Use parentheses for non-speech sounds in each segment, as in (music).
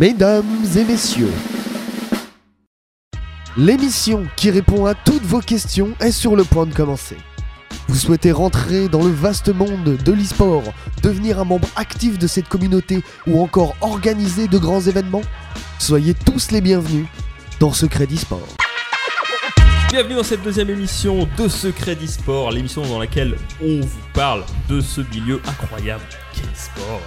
Mesdames et messieurs, l'émission qui répond à toutes vos questions est sur le point de commencer. Vous souhaitez rentrer dans le vaste monde de l'e-sport, devenir un membre actif de cette communauté ou encore organiser de grands événements? Soyez tous les bienvenus dans Secret d'e-sport. Bienvenue dans cette deuxième émission de Secret d'e-sport, l'émission dans laquelle on vous parle de ce milieu incroyable qu'est l'e-sport.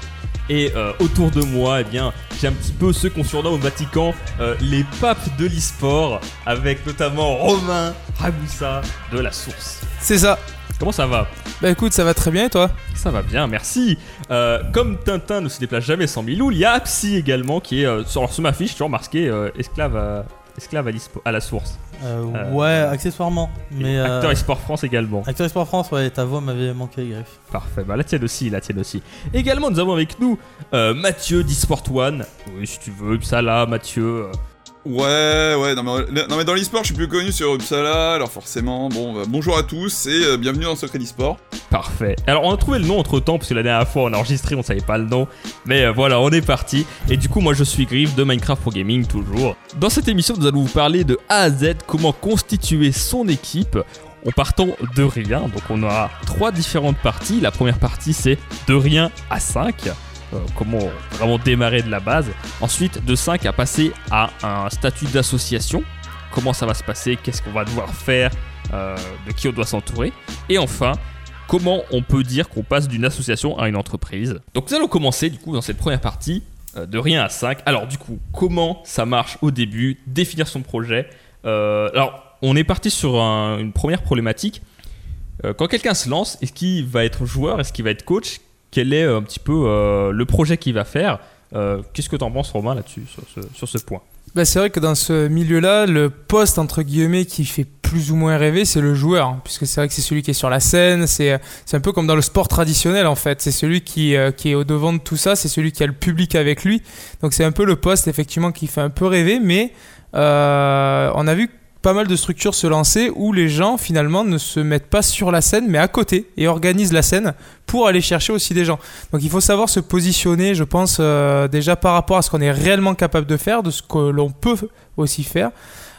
Et euh, autour de moi, eh bien, j'ai un petit peu ceux qu'on surnomme au Vatican euh, les papes de l'e-sport, avec notamment Romain Ragusa de la Source. C'est ça. Comment ça va? Bah écoute, ça va très bien et toi? Ça va bien, merci. Euh, comme Tintin ne se déplace jamais sans Milou, il y a Psy également qui est sur, sur ma fiche, toujours marqué esclave, à, esclave à la source. Euh, Euh, ouais, accessoirement. Mais euh, Acteur e-sport France également. Acteur Sport France, ouais, ta voix m'avait manqué, Griff. Parfait, bah la tienne aussi, la tienne aussi. Également, nous avons avec nous Mathieu d'eSport One. Oui, si tu veux, ça là, Mathieu. Ouais, ouais, non mais, dans l'e-sport, je suis plus connu sur Uppsala, alors forcément, bon, bah, bonjour à tous et euh, bienvenue dans Secret d'e-sport. Parfait. Alors, on a trouvé le nom entre temps, parce que la dernière fois, on a enregistré, on savait pas le nom. Mais euh, voilà, on est parti. Et du coup, moi, je suis Griff de Minecraft Pro Gaming, toujours. Dans cette émission, nous allons vous parler de A à Z, comment constituer son équipe. En partant de rien, donc on aura trois différentes parties. La première partie, c'est de rien à 5. Euh, comment vraiment démarrer de la base. Ensuite, de 5 à passer à un statut d'association. Comment ça va se passer Qu'est-ce qu'on va devoir faire euh, De qui on doit s'entourer Et enfin, comment on peut dire qu'on passe d'une association à une entreprise. Donc nous allons commencer du coup dans cette première partie euh, de rien à 5. Alors du coup, comment ça marche au début Définir son projet. Alors on est parti sur un- une première problématique. Quand quelqu'un se lance, est-ce qu'il va être joueur Est-ce qu'il va être coach? Quel est euh, un petit peu euh, le projet qu'il va faire. Euh, Qu'est-ce que tu en penses Romain là-dessus, sur ce, point? Bah c'est vrai que dans ce milieu-là, le poste entre guillemets qui fait plus ou moins rêver, c'est le joueur, hein, puisque c'est vrai que c'est celui qui est sur la scène, c'est un peu comme dans le sport traditionnel en fait, c'est celui qui, qui est au devant de tout ça, c'est celui qui a le public avec lui, donc c'est un peu le poste effectivement qui fait un peu rêver, mais on a vu pas mal de structures se lancer où les gens finalement ne se mettent pas sur la scène mais à côté et organisent la scène pour aller chercher aussi des gens. Donc il faut savoir se positionner, je pense, euh, déjà par rapport à ce qu'on est réellement capable de faire, de ce que l'on peut aussi faire.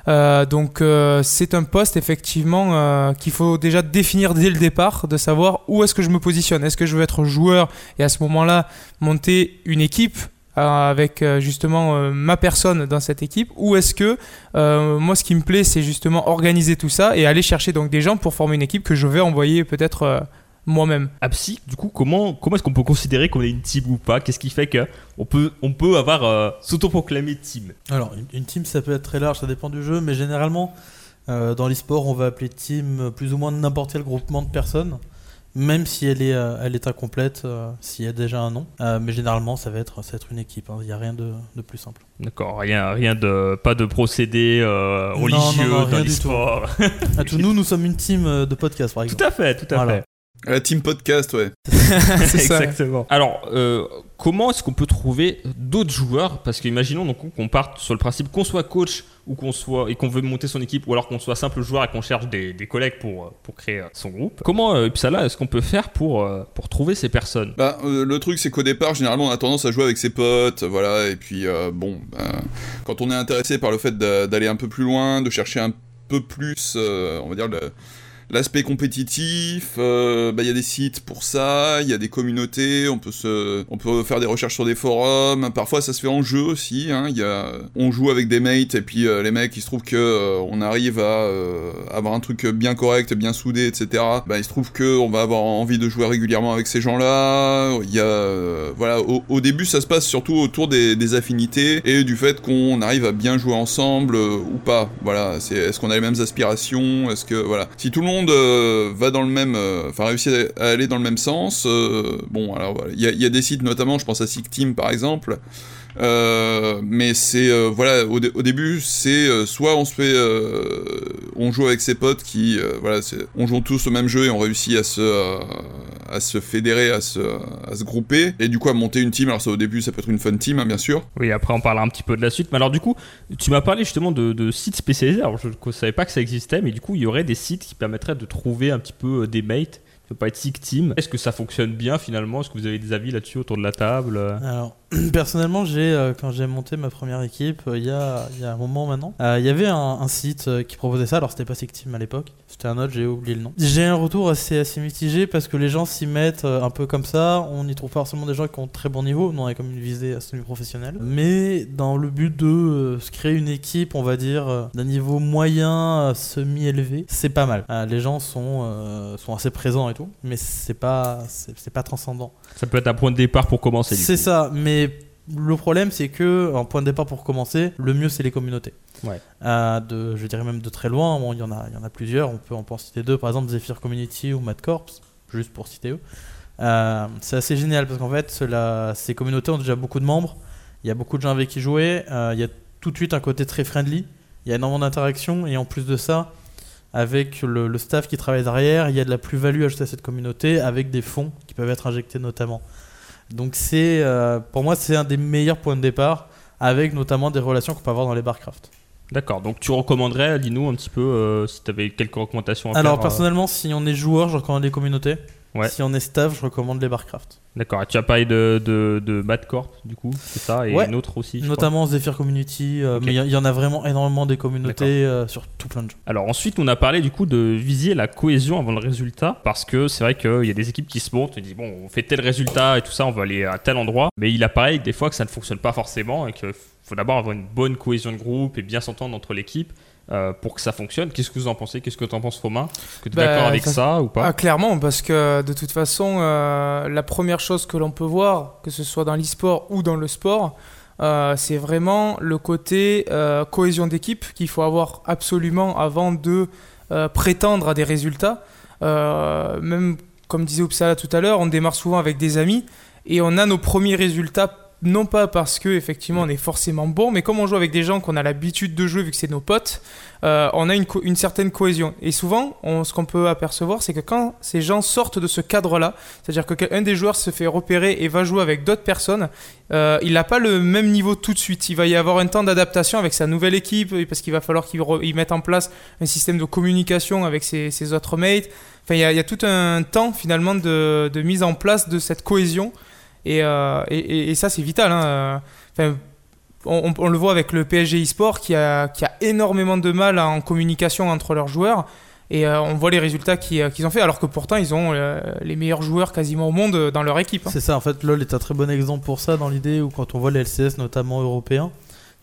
Euh, donc euh, c'est un poste effectivement qu'il faut déjà définir dès le départ, de savoir où est-ce que je me positionne. Est-ce que je veux être joueur et à ce moment-là monter une équipe avec euh, justement euh, ma personne dans cette équipe ou est-ce que euh, moi ce qui me plaît c'est justement organiser tout ça et aller chercher donc des gens pour former une équipe que je vais envoyer peut-être euh, moi-même. Apsi, du coup, comment, comment est-ce qu'on peut considérer qu'on est une team ou pas? Qu'est-ce qui fait que on peut, on peut avoir euh, s'autoproclamer team? Alors, une, une team, ça peut être très large, ça dépend du jeu, mais généralement, euh, dans l'e-sport, on va appeler team euh, plus ou moins n'importe quel groupement de personnes, même si elle est, euh, elle est incomplète, euh, s'il y a déjà un nom. Euh, mais généralement, ça va être, ça va être une équipe, hein. il n'y a rien de, de plus simple. D'accord, rien, rien de, pas de procédé euh, religieux non, dans. À (laughs) tout, nous, nous sommes une team euh, de podcast, par exemple. Tout à fait, tout à Voilà. fait. La team podcast, ouais. (laughs) C'est ça. Exactement. Alors, euh, comment est-ce qu'on peut trouver d'autres joueurs? Parce qu'imaginons donc qu'on parte sur le principe qu'on soit coach ou qu'on soit et qu'on veut monter son équipe, ou alors qu'on soit simple joueur et qu'on cherche des, collègues pour, euh, pour créer euh, son groupe. Comment, euh, est-ce qu'on peut faire pour, euh, pour trouver ces personnes? Bah, le truc, c'est qu'au départ, généralement, on a tendance à jouer avec ses potes, voilà, et puis, bon, bah, quand on est intéressé par le fait d'a- d'aller un peu plus loin, de chercher un peu plus, on va dire, le- l'aspect compétitif, euh, bah, il y a des sites pour ça, il y a des communautés, on peut se, on peut faire des recherches sur des forums, parfois ça se fait en jeu aussi, hein, y a, on joue avec des mates, et puis euh, les mecs, il se trouve que euh, on arrive à euh, avoir un truc bien correct, bien soudé, etc. Bah, il se trouve que on va avoir envie de jouer régulièrement avec ces gens-là. Il voilà, au, début, ça se passe surtout autour des, affinités et du fait qu'on arrive à bien jouer ensemble ou pas. Voilà, est-ce qu'on a les mêmes aspirations Est-ce que voilà, si tout euh, va dans le même, euh, enfin réussit à aller dans le même sens, euh, bon, alors il y, y a des sites notamment, je pense à Sick Team par exemple. Euh, mais c'est euh, voilà au, dé- au début c'est euh, soit on se fait euh, on joue avec ses potes qui euh, voilà c'est- on joue tous au même jeu et on réussit à se euh, à se fédérer à se à se grouper et du coup à monter une team alors ça au début ça peut être une fun team hein, bien sûr Oui, après on parlera un petit peu de la suite. Mais alors du coup, tu m'as parlé justement de, de sites spécialisés. Alors je ne savais pas que ça existait, mais du coup, il y aurait des sites qui permettraient de trouver un petit peu euh, des mates. Ça peut pas être Sick Team. Est-ce que ça fonctionne bien finalement? Est-ce que vous avez des avis là-dessus autour de la table? Alors, (clears throat) Personnellement, j'ai euh, quand j'ai monté ma première équipe, euh, il y, a, il y a un moment maintenant, euh, il y avait un, un site qui proposait ça. Alors c'était pas Team à l'époque, c'était un autre, j'ai oublié le nom. J'ai un retour assez, assez mitigé parce que les gens s'y mettent un peu comme ça. On n'y trouve pas forcément des gens qui ont très bon niveau. On a comme une visée à semi-professionnelle. Mais dans le but de se créer une équipe, on va dire d'un niveau moyen, semi-élevé, c'est pas mal. Les gens sont, euh, sont assez présents et tout, mais c'est pas, c'est c'est pas transcendant. Ça peut être un point de départ pour commencer. C'est ça, mais le problème c'est que, en point de départ pour commencer, le mieux c'est les communautés. Ouais. Euh, de, je dirais même de très loin, Bon, il y, en a, il y en a plusieurs, on peut, en citer deux, par exemple Zephyr Community ou Mad Corps, juste pour citer eux. Euh, c'est assez génial parce qu'en fait, ces communautés ont déjà beaucoup de membres, il y a beaucoup de gens avec qui jouer, euh, il y a tout de suite un côté très friendly, il y a énormément d'interactions et en plus de ça, avec le, le staff qui travaille derrière, il y a de la plus-value ajoutée à cette communauté avec des fonds qui peuvent être injectés notamment. Donc c'est, euh, pour moi, c'est un des meilleurs points de départ, avec notamment des relations qu'on peut avoir dans les barcraft. D'accord, donc tu recommanderais, dis-nous un petit peu euh, si tu avais quelques recommandations à Alors faire. euh, personnellement, si on est joueur, je recommande les communautés. Ouais. Si on est staff, je recommande les barcraft. D'accord, et tu as parlé de, de, de Mad Corp, du coup, c'est ça, et Ouais. une autre aussi. Notamment Zephyr Community, euh, mais il y, il y en a vraiment énormément des communautés euh, sur tout plein de jeux. Alors ensuite, on a parlé du coup de viser la cohésion avant le résultat, parce que c'est vrai qu'il y a des équipes qui se montent et disent bon, on fait tel résultat et tout ça, on va aller à tel endroit, mais il apparaît des fois que ça ne fonctionne pas forcément et qu'il faut d'abord avoir une bonne cohésion de groupe et bien s'entendre entre l'équipe. Euh, pour que ça fonctionne, qu'est-ce que vous en pensez? Qu'est-ce que tu en penses, Romain? Que tu es Bah, d'accord avec ça- ça ou pas? Ah, clairement, parce que de toute façon, euh, la première chose que l'on peut voir, que ce soit dans l'e-sport ou dans le sport, euh, c'est vraiment le côté cohésion d'équipe qu'il faut avoir absolument avant de prétendre à des résultats. Même comme disait Uppsala tout à l'heure, on démarre souvent avec des amis et on a nos premiers résultats non pas parce que effectivement on est forcément bon, mais comme on joue avec des gens qu'on a l'habitude de jouer vu que c'est nos potes, euh, on a une, certaine cohésion. Et souvent, on- ce qu'on peut apercevoir, c'est que quand ces gens sortent de ce cadre-là, c'est-à-dire que qu'un des joueurs se fait repérer et va jouer avec d'autres personnes, euh, il n'a pas le même niveau tout de suite. Il va y avoir un temps d'adaptation avec sa nouvelle équipe, parce qu'il va falloir qu'il mette en place un système de communication avec ses, autres mates. Enfin, il y, a, tout un temps finalement de mise en place de cette cohésion. Et, euh, et, ça, c'est vital. hein. Enfin, on, le voit avec le PSG eSport qui a, qui a énormément de mal en communication entre leurs joueurs. Et euh, on voit les résultats qui- euh, qu'ils ont fait, alors que pourtant ils ont euh, les meilleurs joueurs quasiment au monde euh, dans leur équipe. hein. C'est ça, en fait, LoL est un très bon exemple pour ça dans l'idée où quand on voit les LCS, notamment européens,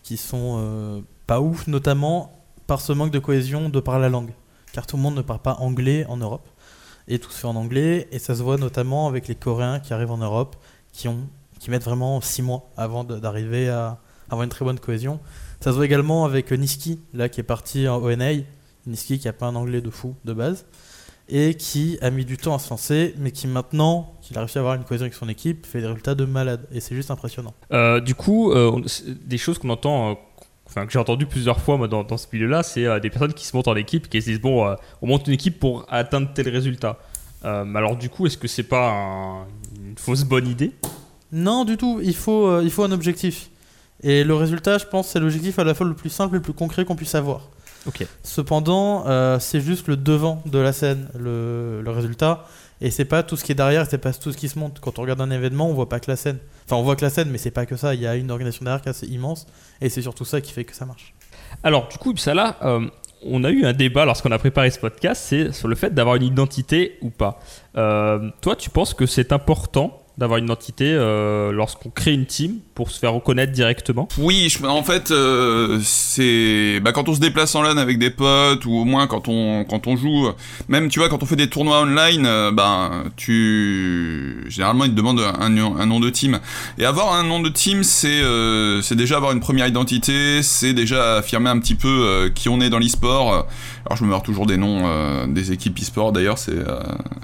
qui sont euh, pas ouf, notamment par ce manque de cohésion de par la langue. Car tout le monde ne parle pas anglais en Europe. Et tout se fait en anglais, et ça se voit notamment avec les Coréens qui arrivent en Europe, qui, mettent vraiment 6 mois avant d'arriver à avoir une très bonne cohésion. Ça se voit également avec Niski, là qui est parti en ONA. Niski qui a pas un anglais de fou de base et qui a mis du temps à se lancer, mais qui maintenant, qu'il a réussi à avoir une cohésion avec son équipe, fait des résultats de malade. Et c'est juste impressionnant. Euh, du coup, euh, des choses qu'on entend, euh, enfin que j'ai entendu plusieurs fois moi, dans, dans ce milieu-là, c'est des personnes qui se montent en équipe, qui se disent bon, on monte une équipe pour atteindre tel résultat. Euh, alors du coup, est-ce que c'est pas un- une fausse bonne idée Non, du tout. Il faut, euh, il faut un objectif. Et le résultat, je pense, c'est l'objectif à la fois le plus simple et le plus concret qu'on puisse avoir. Cependant, euh, c'est juste le devant de la scène, le, le résultat. Et c'est pas tout ce qui est derrière, c'est pas tout ce qui se monte. Quand on regarde un événement, on voit pas que la scène. Enfin, on voit que la scène, mais c'est pas que ça. Il y a une organisation derrière qui est assez immense. Et c'est surtout ça qui fait que ça marche. Alors du coup, euh, on a eu un débat lorsqu'on a préparé ce podcast, c'est sur le fait d'avoir une identité ou pas. Euh, toi, tu penses que c'est important d'avoir une identité euh, lorsqu'on crée une team pour se faire reconnaître directement Oui, en fait, euh, c'est bah, quand on se déplace en LAN avec des potes ou au moins quand on quand on joue, même tu vois quand on fait des tournois online, euh, ben tu généralement ils te demandent un, un nom de team et avoir un nom de team c'est euh, c'est déjà avoir une première identité, c'est déjà affirmer un petit peu qui on est dans l'e-sport. Alors je me meurs toujours des noms des équipes e-sport d'ailleurs, c'est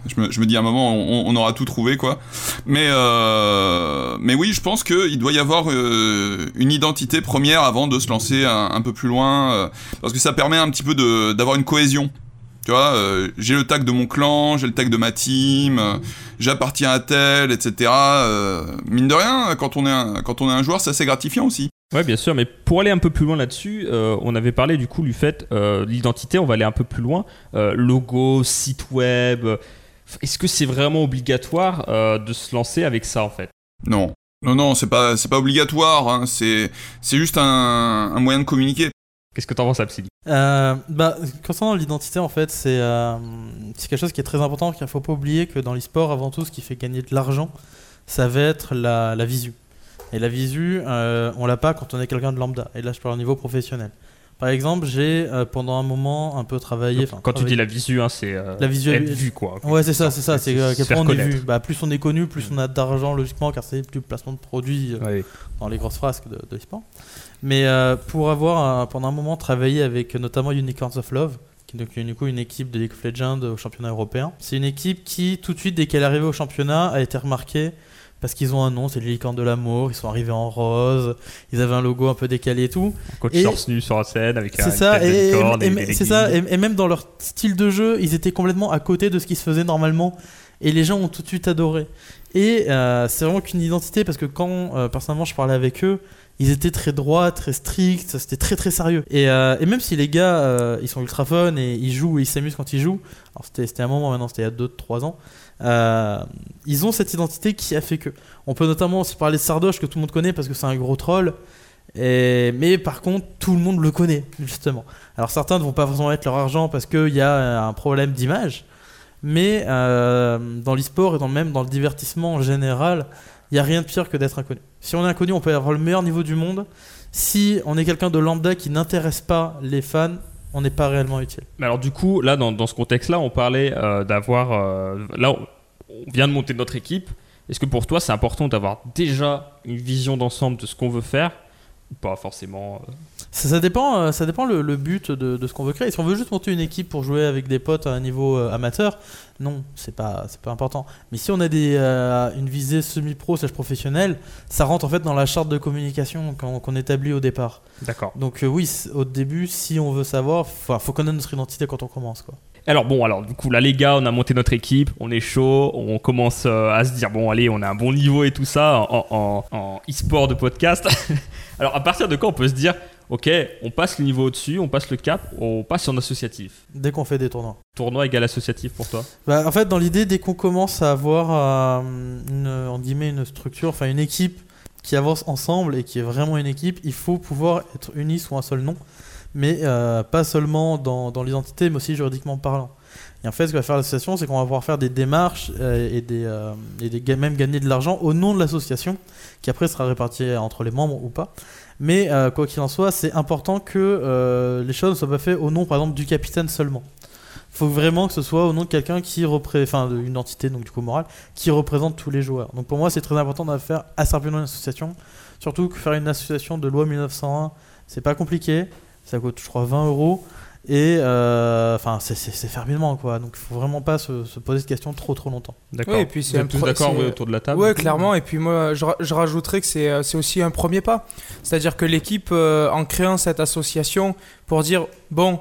je me dis à un moment on, aura tout trouvé quoi. Euh, mais oui, je pense qu'il doit y avoir euh, une identité première avant de se lancer un, peu plus loin, euh, parce que ça permet un petit peu d'avoir une cohésion. Tu vois, j'ai le tag de mon clan, j'ai le tag de ma team, j'appartiens à tel, etc. Mine de rien, quand on est un, quand on joueur, c'est assez gratifiant aussi. Ouais, bien sûr, mais pour aller un peu plus loin là-dessus, on avait parlé du coup du fait euh, l'identité, on va aller un peu plus loin. Logo, site web. Est-ce que c'est vraiment obligatoire euh, de se lancer avec ça en fait? Non. Non, non, c'est pas, c'est pas obligatoire. hein, C'est, c'est juste un, un moyen de communiquer. Qu'est-ce que t'en penses, Absidi? Euh, bah, concernant l'identité, en fait, c'est euh, c'est quelque chose qui est très important, qu'il ne faut pas oublier que dans l'e-sport, avant tout, ce qui fait gagner de l'argent, ça va être la, la visu. Et la visu, euh, on l'a pas quand on est quelqu'un de lambda. Et là, je parle au niveau professionnel. Par exemple, j'ai euh, pendant un moment un peu travaillé. Quand tu dis la visu, hein, c'est euh, La visu- être vu, quoi. Ouais, c'est ça, c'est ça. C'est euh, on est vu. Bah, plus on est connu, plus on a d'argent logiquement, car c'est plus de placement de produits euh, dans les grosses frasques de, de. Mais euh, pour avoir pendant un moment travaillé avec notamment Unicorns of Love, qui est donc du coup une équipe de League of Legends au championnat européen, c'est une équipe qui tout de suite dès qu'elle est arrivée au championnat a été remarquée parce qu'ils ont un nom, c'est les licornes de l'amour, ils sont arrivés en rose, ils avaient un logo un peu décalé et tout. Coach Et- torse nu sur la scène avec un C'est ça, et, et- c'est ça, et, même dans leur style de jeu, ils étaient complètement à côté de ce qui se faisait normalement, et les gens ont tout de suite adoré. Et euh, c'est vraiment qu'une identité, parce que quand euh, personnellement je parlais avec eux, ils étaient très droits, très stricts, c'était très très sérieux. Et, euh, et même si les gars, ils sont ultra fun et ils jouent et ils s'amusent quand ils jouent, alors c'était c'était un moment maintenant, c'était il y a 2-3 ans, euh, ils ont cette identité qui a fait que. On peut notamment aussi parler de Sardoche que tout le monde connaît parce que c'est un gros troll. Mais par contre, tout le monde le connaît, justement. Alors certains ne vont pas forcément mettre leur argent parce qu'il y a un problème d'image. Mais euh, dans l'e-sport et dans, même dans le divertissement en général, il n'y a rien de pire que d'être inconnu. Si on est inconnu, on peut avoir le meilleur niveau du monde. Si on est quelqu'un de lambda qui n'intéresse pas les fans, on n'est pas réellement utile. Mais alors du coup, là, dans, ce contexte-là, on parlait euh, d'avoir... euh, là, on, vient de monter notre équipe. Est-ce que pour toi, c'est important d'avoir déjà une vision d'ensemble de ce qu'on veut faire pas forcément euh, Ça, ça dépend, euh, ça dépend le, le but de, de ce qu'on veut créer. Si on veut juste monter une équipe pour jouer avec des potes à un niveau euh, amateur, non, c'est pas, c'est pas important. Mais si on a des, euh, une visée semi-pro slash professionnelle, ça rentre en fait dans la charte de communication qu'on établit au départ. D'accord. Donc euh, oui, au début, si on veut savoir, faut, faut connaître notre identité quand on commence. Quoi. Alors bon, alors du coup là les gars, on a monté notre équipe, on est chaud, on commence euh, à se dire bon allez, on a un bon niveau et tout ça en, en- en e-sport de podcast. (laughs) alors à partir de quand on peut se dire ok, on passe le niveau au-dessus, on passe le cap, on passe en associatif. Dès qu'on fait des tournois. Tournoi égal associatif pour toi? Bah, en fait, dans l'idée, dès qu'on commence à avoir euh, une, en guillemets, une structure, enfin une équipe qui avance ensemble et qui est vraiment une équipe, il faut pouvoir être unis sous un seul nom, mais euh, pas seulement dans, l'identité, mais aussi juridiquement parlant. Et en fait, ce que va faire l'association, c'est qu'on va pouvoir faire des démarches euh, et, des, euh, même gagner de l'argent au nom de l'association, qui après sera réparti entre les membres ou pas. Mais euh, quoi qu'il en soit, c'est important que les choses ne soient pas faites au nom, par exemple, du capitaine seulement faut vraiment que ce soit au nom de quelqu'un qui représente, enfin d'une entité donc du coup morale, qui représente tous les joueurs. Donc pour moi c'est très important de faire assez rapidement une association, surtout que faire une association de loi 1901 c'est pas compliqué, ça coûte je crois 20 euros et euh, enfin c'est c'est- c'est faire rapidement quoi. Donc il faut vraiment pas se, se poser de questions trop trop longtemps. D'accord. Oui, et puis c'est tous d'accord oui, autour de la table Ouais, clairement. Et puis moi, je, je rajouterais que c'est euh, c'est aussi un premier pas. C'est-à-dire que l'équipe, euh, en créant cette association, pour dire bon,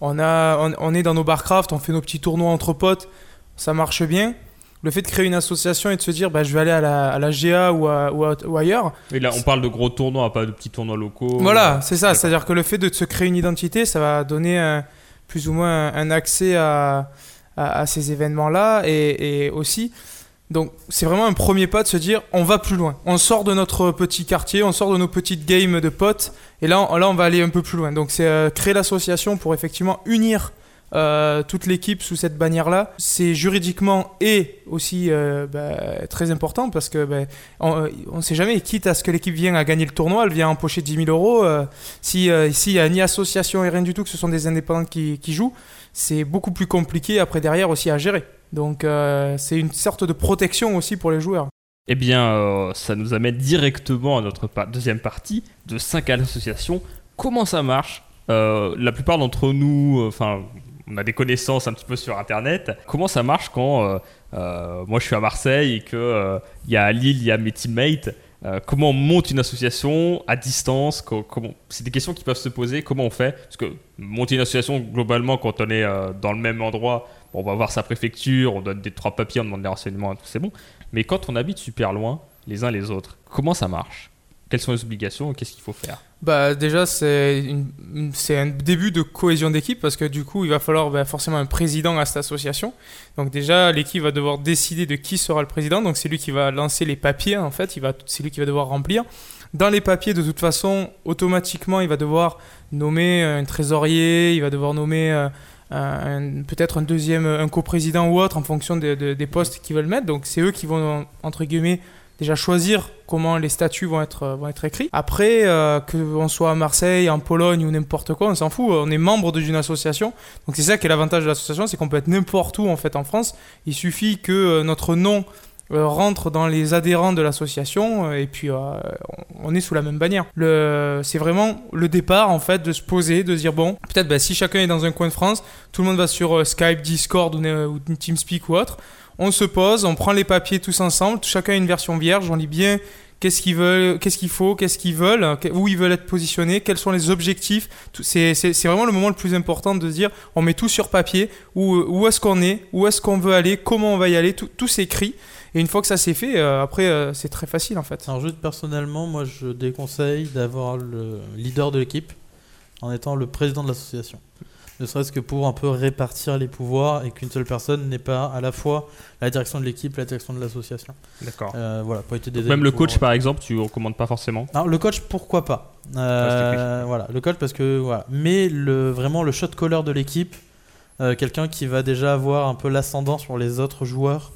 on, a, on, on est dans nos barcraft, on fait nos petits tournois entre potes, ça marche bien. Le fait de créer une association et de se dire bah, je vais aller à la, à la GA ou, à- ou, à- ou ailleurs, Oui, là on parle de gros tournois, pas de petits tournois locaux. voilà, c'est ça. C'est-à-dire que le fait de se créer une identité, ça va donner un- plus ou moins un, accès à, à, à ces événements-là et, et aussi. Donc, c'est vraiment un premier pas de se dire on va plus loin. On sort de notre petit quartier, on sort de nos petites games de potes et là, on, là, on va aller un peu plus loin. Donc, c'est euh, créer l'association pour effectivement unir euh, toute l'équipe sous cette bannière-là. C'est juridiquement et aussi euh, bah, très important parce que bah, on ne sait jamais, quitte à ce que l'équipe vienne à gagner le tournoi, elle vient empocher 10 000 euros. euh, si euh, s'il n'y a ni association et rien du tout, que ce sont des indépendants qui, jouent, c'est beaucoup plus compliqué après derrière aussi à gérer. Donc euh, c'est une sorte de protection aussi pour les joueurs. Eh bien, euh, ça nous amène directement à notre deuxième partie de 5 à l'association. Comment ça marche? Euh, La plupart d'entre nous, euh, enfin, on a des connaissances un petit peu sur Internet. Comment ça marche quand euh, euh, moi je suis à Marseille et que euh, il y a à Lille, il y a mes teammates comment on monte une association à distance? Co- comment... C'est des questions qui peuvent se poser. Comment on fait? Parce que monter une association, globalement, quand on est dans le même endroit, on va voir sa préfecture, on donne des trois papiers, on demande des renseignements, c'est bon. Mais quand on habite super loin, les uns les autres, comment ça marche? Quelles sont les obligations? Qu'est-ce qu'il faut faire? Bah déjà c'est un début de cohésion d'équipe parce que du coup il va falloir bah, forcément un président à cette association. Donc déjà l'équipe va devoir décider de qui sera le président. Donc c'est lui qui va lancer les papiers en fait. C'est lui qui va devoir remplir. Dans les papiers de toute façon automatiquement il va devoir nommer un trésorier. Il va devoir nommer euh, peut-être un deuxième un coprésident ou autre en fonction de- des postes qu'ils veulent mettre. Donc c'est eux qui vont entre guillemets déjà choisir comment les statuts vont être, vont être écrits. Après, euh, qu'on soit à Marseille, en Pologne ou n'importe quoi, on s'en fout. On est membre d'une association. Donc c'est ça qui est l'avantage de l'association, c'est qu'on peut être n'importe où en fait en France. Il suffit que euh, notre nom euh, rentre dans les adhérents de l'association euh, et puis on- est sous la même bannière. Le, c'est vraiment le départ en fait de se poser, de se dire bon, peut-être bah, si chacun est dans un coin de France, tout le monde va sur Skype, Discord ou TeamSpeak ou autre. On se pose, on prend les papiers tous ensemble, chacun une version vierge, on lit bien qu'est-ce qu'ils veulent, qu'est-ce qu'il faut, qu'est-ce qu'ils veulent, où ils veulent être positionnés, quels sont les objectifs. C'est vraiment le moment le plus important de se dire, on met tout sur papier, où, est-ce qu'on est, où est-ce qu'on veut aller, comment on va y aller, tout, s'écrit. Et une fois que ça c'est fait, euh, après euh, c'est très facile en fait. Alors, juste personnellement, moi je déconseille d'avoir le leader de l'équipe en étant le président de l'association. Ne serait-ce que pour un peu répartir les pouvoirs et qu'une seule personne n'ait pas à la fois la direction de l'équipe, la direction de l'association. D'accord. Euh, voilà, pour être des Même le coach, par exemple, tu recommandes pas forcément? Alors le coach, pourquoi pas? Euh, Voilà, le coach parce que voilà. Mais le vraiment le shot caller de l'équipe, euh, quelqu'un qui va déjà avoir un peu l'ascendant sur les autres joueurs,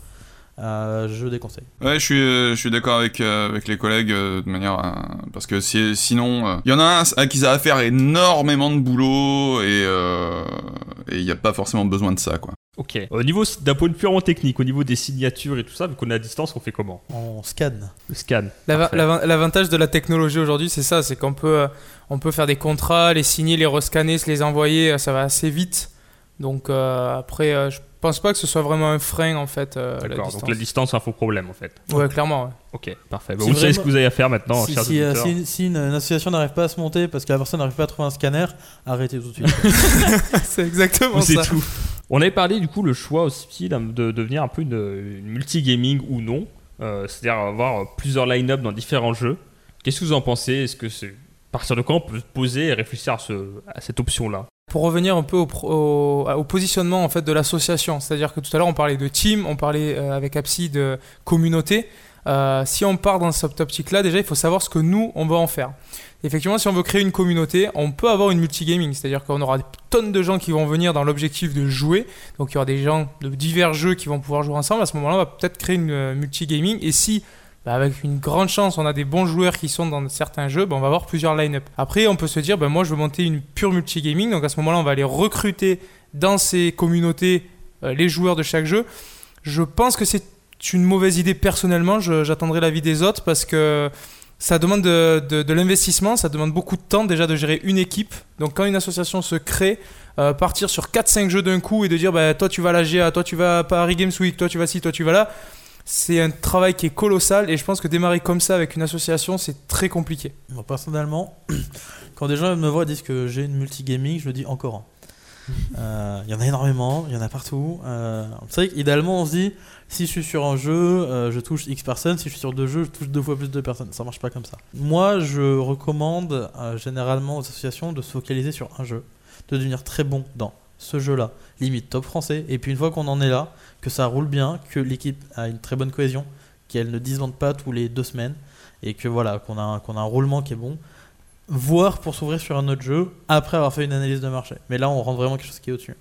euh, je déconseille. Ouais, je suis, euh, je suis d'accord avec, euh, avec les collègues euh, de manière à- parce que si, sinon, il y en a un à qui ça va faire énormément de boulot et euh, il n'y a pas forcément besoin de ça, quoi. Ok. Au niveau, d'un point de vue purement technique, au niveau des signatures et tout ça, vu qu'on est à distance, on fait comment? On scanne. Le scan. L'avantage de la technologie aujourd'hui, c'est ça, c'est qu'on peut, euh, on peut faire des contrats, les signer, les rescanner, se les envoyer, euh, ça va assez vite. Donc euh, après, euh, je pense pas que ce soit vraiment un frein en fait. euh, D'accord. Donc la distance, c'est un faux problème en fait. Ouais, clairement. ouais. Ok, parfait. Bah, vous savez ce que vous avez à faire maintenant, si, euh, si- si une, une association n'arrive pas à se monter parce que la personne n'arrive pas à trouver un scanner, arrêtez tout de suite. (laughs) c'est exactement C'est ça. tout. On avait parlé du coup le choix aussi de de devenir un peu une, une multi-gaming ou non, Euh, c'est-à-dire avoir plusieurs line-up dans différents jeux. Qu'est-ce que vous en pensez? Est-ce que c'est à partir de quand on peut se poser et réfléchir à, ce, à cette option-là? Pour revenir un peu au, positionnement en fait de l'association, c'est-à-dire que tout à l'heure on parlait de team, on parlait euh, avec Apsi de communauté. Euh, si on part dans cette optique-là, déjà il faut savoir ce que nous on va en faire. Effectivement, si on veut créer une communauté, on peut avoir une multigaming, c'est-à-dire qu'on aura des tonnes de gens qui vont venir dans l'objectif de jouer. Donc il y aura des gens de divers jeux qui vont pouvoir jouer ensemble. À ce moment-là, on va peut-être créer une euh, multigaming. Et si bah, avec une grande chance, on a des bons joueurs qui sont dans certains jeux, bah, on va avoir plusieurs line-up. Après, on peut se dire, bah, moi je veux monter une pure multigaming, donc à ce moment-là, on va aller recruter dans ces communautés euh, les joueurs de chaque jeu. Je pense que c'est une mauvaise idée personnellement, j'attendrai l'avis des autres parce que ça demande de, l'investissement, ça demande beaucoup de temps déjà de gérer une équipe. Donc quand une association se crée, euh, partir sur 4-5 jeux d'un coup et de dire toi tu vas à la GA, toi tu vas à Paris Games Week, toi tu vas ci, toi tu vas là, c'est un travail qui est colossal et je pense que démarrer comme ça avec une association c'est très compliqué. Moi, personnellement, (clears throat) quand des gens me voient et disent que j'ai une multigaming, je me dis encore un. (laughs) Euh, Il y en a énormément, il y en a partout. Euh, c'est vrai qu'idéalement, on se dit si je suis sur un jeu, euh, je touche X personnes, si je suis sur deux jeux, je touche deux fois plus de personnes. Ça marche pas comme ça. Moi, je recommande euh, généralement aux associations de se focaliser sur un jeu, de devenir très bon dans ce jeu-là, limite top français. Et puis une fois qu'on en est là, que ça roule bien, que l'équipe a une très bonne cohésion, qu'elle ne disbande pas tous les deux semaines, et que voilà, qu'on a, un- qu'on a un roulement qui est bon, voire pour s'ouvrir sur un autre jeu après avoir fait une analyse de marché. Mais là, on rentre vraiment quelque chose qui est au-dessus.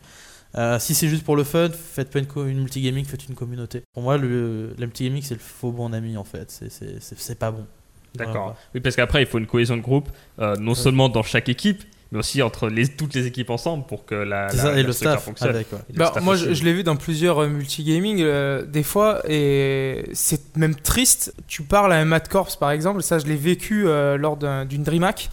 Euh, si c'est juste pour le fun, faites pas une, co- une multigaming, faites une communauté. Pour moi, le, la multigaming, c'est le faux bon ami en fait. C'est- C'est c'est- c'est pas bon. D'accord. Oui, parce qu'après, il faut une cohésion de groupe, euh, non seulement dans chaque équipe, mais aussi entre les, toutes les équipes ensemble pour que la, la- ça, et la le staff fonctionne. avec. ouais. Et le Bah, staff moi, je, je l'ai vu dans plusieurs euh, multigaming, euh, des fois, et c'est même triste. Tu parles à un Mad Corps, par exemple, ça, je l'ai vécu euh, lors d'un- d'une DreamHack.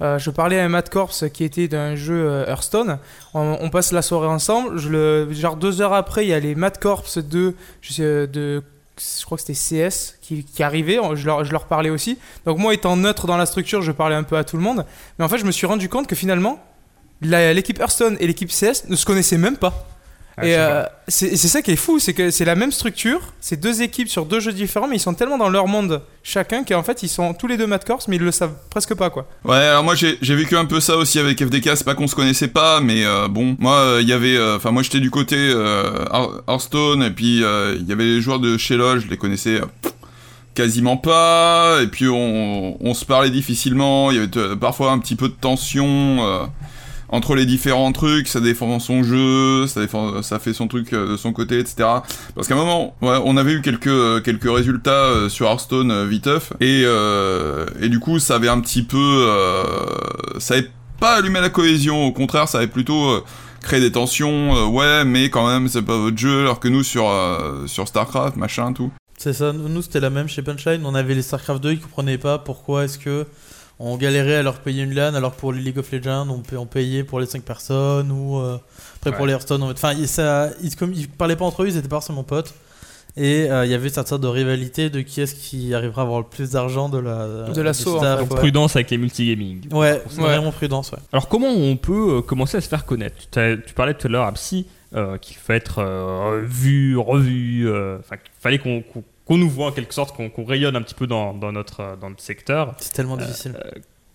Euh, je parlais à un Mad Corps qui était d'un jeu euh, Hearthstone. On, on passe la soirée ensemble. Je le, genre deux heures après, il y a les Mad Corps de, je, sais, de, je crois que c'était CS qui, arrivaient. Je leur, je leur parlais aussi. Donc moi, étant neutre dans la structure, je parlais un peu à tout le monde. Mais en fait, je me suis rendu compte que finalement, l'équipe Hearthstone et l'équipe CS ne se connaissaient même pas. Ah, et euh, c'est et c'est ça qui est fou, c'est que c'est la même structure, c'est deux équipes sur deux jeux différents, mais ils sont tellement dans leur monde chacun qu'en fait ils sont tous les deux Mad Corps, mais ils le savent presque pas quoi. Ouais, alors moi j'ai vécu un peu ça aussi avec FDK, c'est pas qu'on se connaissait pas, mais euh, bon, moi euh, il y avait, enfin moi j'étais du côté Hear- Hearthstone, et puis il y avait les joueurs de chez LoL, je les connaissais quasiment pas, et puis on, on se parlait difficilement, il y avait parfois un petit peu de tension entre les différents trucs, ça défend son jeu, ça, défend, ça fait son truc euh, de son côté, etc. Parce qu'à un moment, ouais, on avait eu quelques, euh, quelques résultats euh, sur Hearthstone viteuf, et, et du coup, ça avait un petit peu... ça avait pas allumé la cohésion, au contraire, ça avait plutôt euh, créé des tensions, ouais, mais quand même, c'est pas votre jeu, alors que nous, sur, sur StarCraft, machin, tout. C'est ça, nous, c'était la même chez Punchline. On avait les StarCraft 2, ils comprenaient pas pourquoi est-ce que on galérait à leur payer une LAN alors que pour les League of Legends on, on payait pour les 5 personnes ou euh, après pour les Hearthstone. on- Enfin, ils, ça, ils, comme, ils parlaient pas entre eux, ils étaient pas forcément potes. Et euh, il y avait cette sorte de rivalité de qui est-ce qui arrivera à avoir le plus d'argent de la De l'assaut, en fait. Donc ouais. prudence avec les multigaming. Ouais, c'est Ouais. vraiment prudence, ouais. Alors comment on peut euh, commencer à se faire connaître? Tu, parlais tout à l'heure à Psy euh, qu'il faut être euh, vu, revu, enfin qu'il fallait qu'on qu'on- qu'on nous voit en quelque sorte, qu'on rayonne un petit peu dans, dans notre, euh, dans notre secteur. C'est tellement difficile.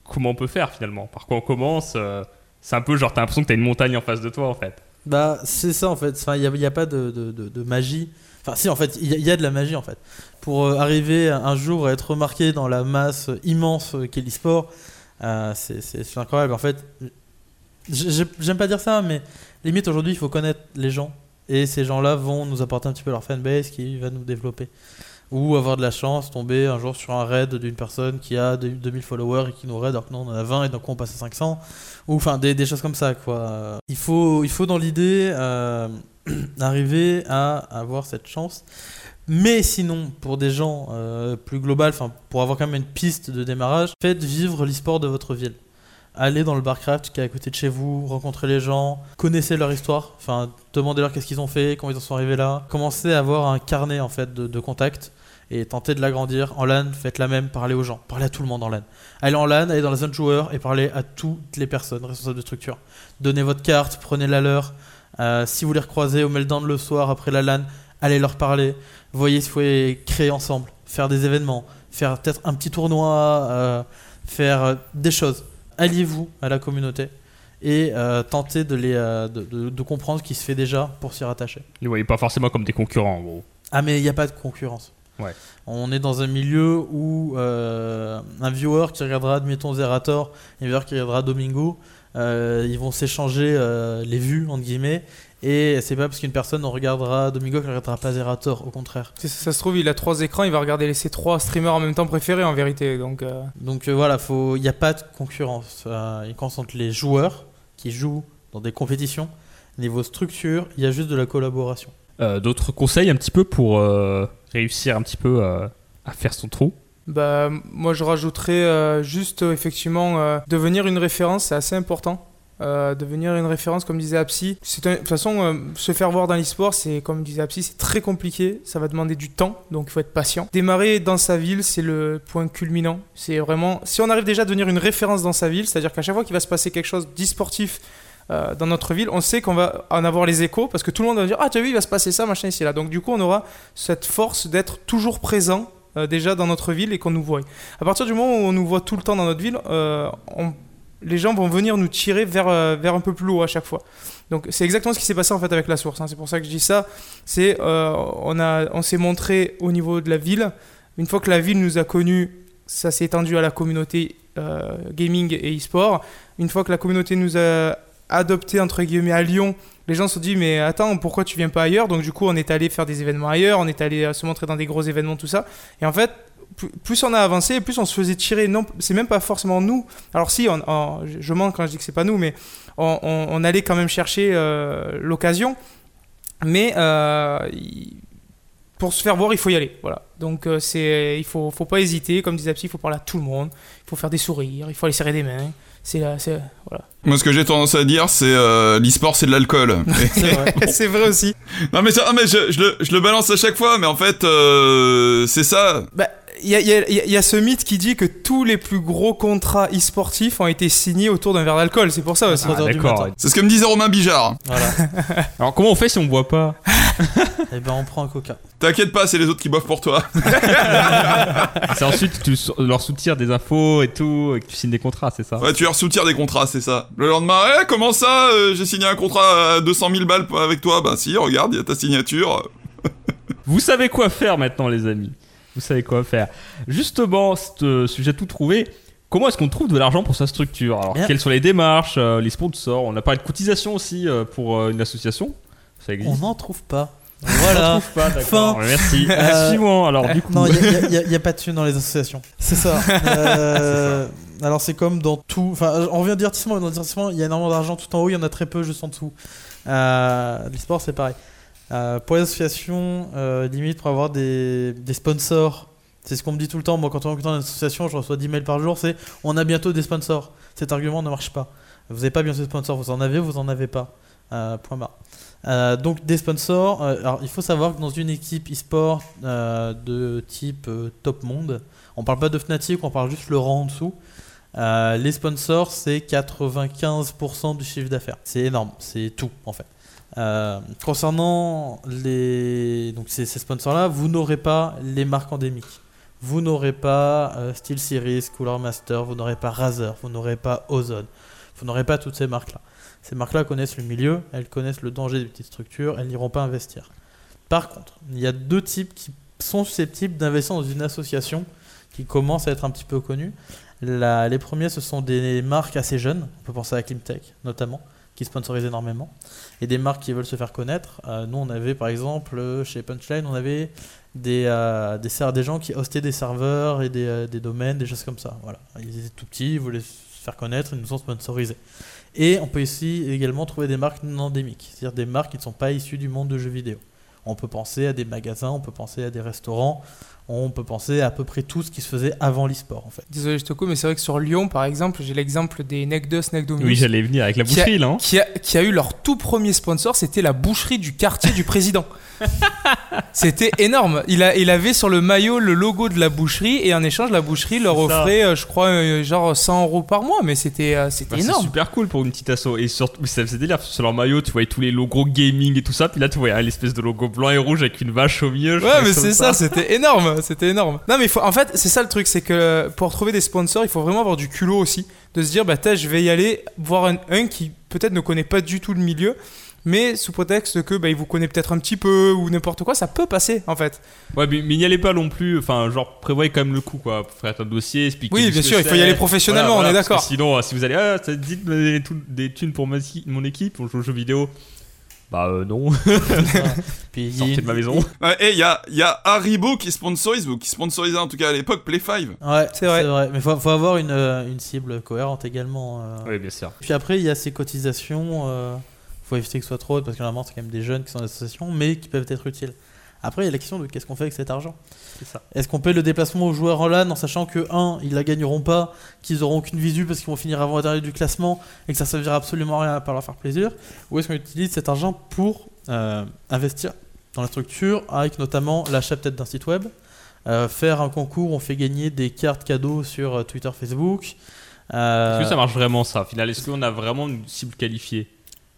Comment on peut faire finalement? Par quoi on commence? Euh, C'est un peu genre t'as l'impression que t'as une montagne en face de toi en fait. Bah, c'est ça en fait. Enfin, il n'y a, pas de, de, de- de magie. Enfin, si, en fait, il y, a- il y a de la magie en fait. Pour euh, arriver un jour à être remarqué dans la masse immense euh, qu'est l'e-sport, euh, c'est incroyable. En fait, j'aime pas dire ça, mais limite aujourd'hui, il faut connaître les gens. Et ces gens-là vont nous apporter un petit peu leur fanbase qui va nous développer. Ou avoir de la chance, tomber un jour sur un raid d'une personne qui a deux- 2000 followers et qui nous raid alors que nous on en a 20 et donc on passe à 500 ou enfin des, des choses comme ça quoi. Il faut il faut dans l'idée euh, (clears throat) arriver à avoir cette chance. Mais sinon pour des gens euh, plus global enfin pour avoir quand même une piste de démarrage faites vivre l'e-sport de votre ville allez dans le barcraft qui est à côté de chez vous rencontrez les gens connaissez leur histoire enfin demandez-leur qu'est-ce qu'ils ont fait comment ils en sont arrivés là commencez à avoir un carnet en fait de, contacts et tentez de l'agrandir en LAN faites la même parlez aux gens parlez à tout le monde en LAN Allez en LAN, allez dans la zone joueur et parlez à toutes les personnes responsables de structure. Donnez votre carte, prenez la leur. Euh, si vous les recroisez au meltdown le soir après la LAN, allez leur parler. Voyez si vous pouvez créer ensemble, faire des événements, faire peut-être un petit tournoi, euh, faire euh, des choses. Alliez-vous à la communauté et euh, tentez de, les, euh, de, de- de comprendre ce qui se fait déjà pour s'y rattacher? Ne les voyez pas forcément comme des concurrents en gros. Ah mais il n'y a pas de concurrence. Ouais. On est dans un milieu où euh, un viewer qui regardera, admettons, Zerator, et un viewer qui regardera Domingo, ils vont s'échanger les vues, entre guillemets, et c'est pas parce qu'une personne regardera Domingo qu'elle regardera pas Zerator, au contraire. C'est- Ça, se trouve, il a trois écrans, il va regarder les- ses trois streamers en même temps préférés en vérité. Donc, euh, Donc euh, voilà, faut- il n'y a pas de concurrence. Euh, il concentre les joueurs qui jouent dans des compétitions. Niveau structure, il y a juste de la collaboration. Euh, D'autres conseils un petit peu pour euh, réussir un petit peu euh, à faire son trou? Bah, moi, je rajouterais euh, juste effectivement euh, devenir une référence, c'est assez important. Euh, devenir une référence, comme disait Apsi. De toute façon, euh, se faire voir dans l'e-sport, c'est comme disait Apsi, c'est très compliqué. Ça va demander du temps, donc il faut être patient. Démarrer dans sa ville, c'est le point culminant. C'est vraiment. Si on arrive déjà à devenir une référence dans sa ville, c'est-à-dire qu'à chaque fois qu'il va se passer quelque chose d'e-sportif euh, dans notre ville, on sait qu'on va en avoir les échos parce que tout le monde va dire Ah, tu as vu, il va se passer ça, machin, ici, là. Donc, du coup, on aura cette force d'être toujours présent déjà dans notre ville et qu'on nous voit. À partir du moment où on nous voit tout le temps dans notre ville, on- les gens vont venir nous tirer vers, euh, vers un peu plus haut à chaque fois. Donc c'est exactement ce qui s'est passé en fait avec la source. hein. C'est pour ça que je dis ça. C'est euh, on a on s'est montré au niveau de la ville. Une fois que la ville nous a connus, ça s'est étendu à la communauté euh, gaming et e-sport. Une fois que la communauté nous a adopté entre guillemets à Lyon, les gens se sont dit mais attends pourquoi tu viens pas ailleurs? Donc du coup on est allé faire des événements ailleurs, on est allé euh, se montrer dans des gros événements tout ça. Et en fait plus- on a avancé, plus on se faisait tirer. Non, c'est même pas forcément nous. Alors si, on, je- mens quand je dis que c'est pas nous, mais on, allait quand même chercher euh, l'occasion. Mais euh, pour se faire voir, il faut y aller. Voilà. Donc c'est, il faut, faut pas hésiter. Comme disait Psy, il faut parler à tout le monde. Il faut faire des sourires. Il faut aller serrer des mains. C'est là, c'est voilà. Moi, ce que j'ai tendance à dire, c'est euh, l'e-sport, c'est de l'alcool. (laughs) C'est vrai. (laughs) c'est vrai aussi. non, mais, ça, ah, mais je, je le, je le balance à chaque fois, mais en fait, euh, c'est ça. Bah, il y a, y y ce mythe qui dit que tous les plus gros contrats e-sportifs ont été signés autour d'un verre d'alcool. C'est pour ça aussi. Ah, d'accord. C'est ce que me disait Romain Bijard. Voilà. (laughs) Alors comment on fait si on boit pas? (laughs) Et ben on prend un coca. T'inquiète pas, c'est les autres qui boivent pour toi. (laughs) C'est ensuite que tu leur soutires des infos et tout, et que tu signes des contrats, c'est ça? Ouais, tu leur soutires des contrats, c'est ça. Le lendemain, eh, comment ça euh, J'ai signé un contrat à 200 000 balles avec toi? Bah si, regarde, il y a ta signature. Vous savez quoi faire maintenant, les amis? Vous savez quoi faire. Justement, ce sujet tout trouvé. Comment est-ce qu'on trouve de l'argent pour sa structure? Alors, Bien. quelles sont les démarches, euh, les sponsors? On a parlé de cotisation aussi euh, pour euh, une association. Ça existe. On n'en trouve pas. On Voilà. trouve pas, d'accord. Fin. Merci. Euh, Suivant, alors du coup. Non, il n'y a, pas de thunes dans les associations. C'est ça. (laughs) Euh, Alors c'est comme dans tout. Enfin, on revient au divertissement, mais dans le divertissement, il y a énormément d'argent tout en haut, il y en a très peu juste en dessous. Euh, L'e-sport, c'est pareil. Euh, pour les associations, euh, limite pour avoir des, sponsors. C'est ce qu'on me dit tout le temps. Moi, quand on est dans une association, je reçois 10 mails par jour. C'est on a bientôt des sponsors. Cet argument ne marche pas. Vous n'avez pas bientôt des sponsors. Vous en avez, vous en avez pas. Euh, point barre. Euh, donc des sponsors. alors il faut savoir que dans une équipe e-sport de type top monde, on parle pas de Fnatic, on parle juste le rang en dessous. Les sponsors, c'est 95% du chiffre d'affaires. C'est énorme, c'est tout en fait. Euh, concernant donc ces, sponsors-là, vous n'aurez pas les marques endémiques. Vous n'aurez pas euh, SteelSeries, Cooler Master, vous n'aurez pas Razer, vous n'aurez pas Ozone, vous n'aurez pas toutes ces marques-là. Ces marques-là connaissent le milieu, elles connaissent le danger des petites structures, elles n'iront pas investir. Par contre, il y a deux types qui sont susceptibles d'investir dans une association qui commence à être un petit peu connue. Les premiers, ce sont des marques assez jeunes, on peut penser à Climtech notamment, qui sponsorisent énormément, et des marques qui veulent se faire connaître. Euh, nous, on avait par exemple, euh, chez Punchline, on avait des, euh, des, gens qui hostaient des serveurs et des, des domaines, des choses comme ça. Voilà. Ils étaient tout petits, ils voulaient se faire connaître, ils nous ont sponsorisés. Et on peut ici également trouver des marques non endémiques, c'est-à-dire des marques qui ne sont pas issues du monde de jeux vidéo. On peut penser à des magasins, on peut penser à des restaurants, on peut penser à, à peu près tout ce qui se faisait avant l'e-sport en fait. Désolé, je te coupe, mais c'est vrai que sur Lyon, par exemple, j'ai l'exemple des Neck 2, Neck Dominus. Oui, j'allais venir avec la Qui a- boucherie, là. hein. qui a, qui a eu leur tout premier sponsor, c'était la boucherie du quartier du président. (laughs) C'était énorme. Il, a, il avait sur le maillot le logo de la boucherie et en échange, la boucherie leur offrait, euh, je crois, euh, genre 100 euros par mois. Mais c'était euh, c'était Bah, c'est énorme. super cool pour une petite asso. Et surtout, ça faisait délire. parce que Sur leur maillot, tu voyais tous les logos gaming et tout ça. Puis là, tu voyais ah, l'espèce de logo blanc et rouge avec une vache au milieu. Ouais, mais c'est ça, c'était énorme, c'était énorme. Non, mais faut, en fait, c'est ça le truc, c'est que pour trouver des sponsors, il faut vraiment avoir du culot aussi, de se dire, bah, je vais y aller voir un, un qui peut-être ne connaît pas du tout le milieu, mais sous prétexte que bah, il vous connaît peut-être un petit peu ou n'importe quoi, ça peut passer en fait. Ouais, mais mais n'y allez pas non plus. Enfin, genre, prévoyez quand même le coup, quoi. Faire un dossier, expliquer. Oui, bien sûr, il faut y aller professionnellement, Voilà, on est d'accord. Sinon, euh, si vous allez, ah, ça dit de me donner tout- des thunes pour ma- mon équipe, on joue aux jeux vidéo. Bah, euh, non. (laughs) (laughs) Puis Sortez de ma maison. Ouais, et il y a, y a Haribo qui sponsorise, ou qui sponsorisait en tout cas à l'époque Play 5. Ouais, C'est vrai. Mais faut, faut avoir une, euh, une cible cohérente également. euh. Oui, bien sûr. Puis après, il y a ces cotisations. euh, faut éviter que ce soit trop haute parce que normalement, c'est quand même des jeunes qui sont en association, mais qui peuvent être utiles. Après, il y a la question de qu'est-ce qu'on fait avec cet argent. Est-ce qu'on paye le déplacement aux joueurs en LAN en sachant que, un, ils la gagneront pas, qu'ils auront aucune visu parce qu'ils vont finir avant dernier du classement et que ça servira absolument à rien à part leur faire plaisir Ou est-ce qu'on utilise cet argent pour euh, investir dans la structure avec notamment l'achat peut-être d'un site web euh, faire un concours, on fait gagner des cartes cadeaux sur euh, Twitter, Facebook. Euh, Est-ce que ça marche vraiment, ça, au final? Est-ce qu'on a vraiment une cible qualifiée,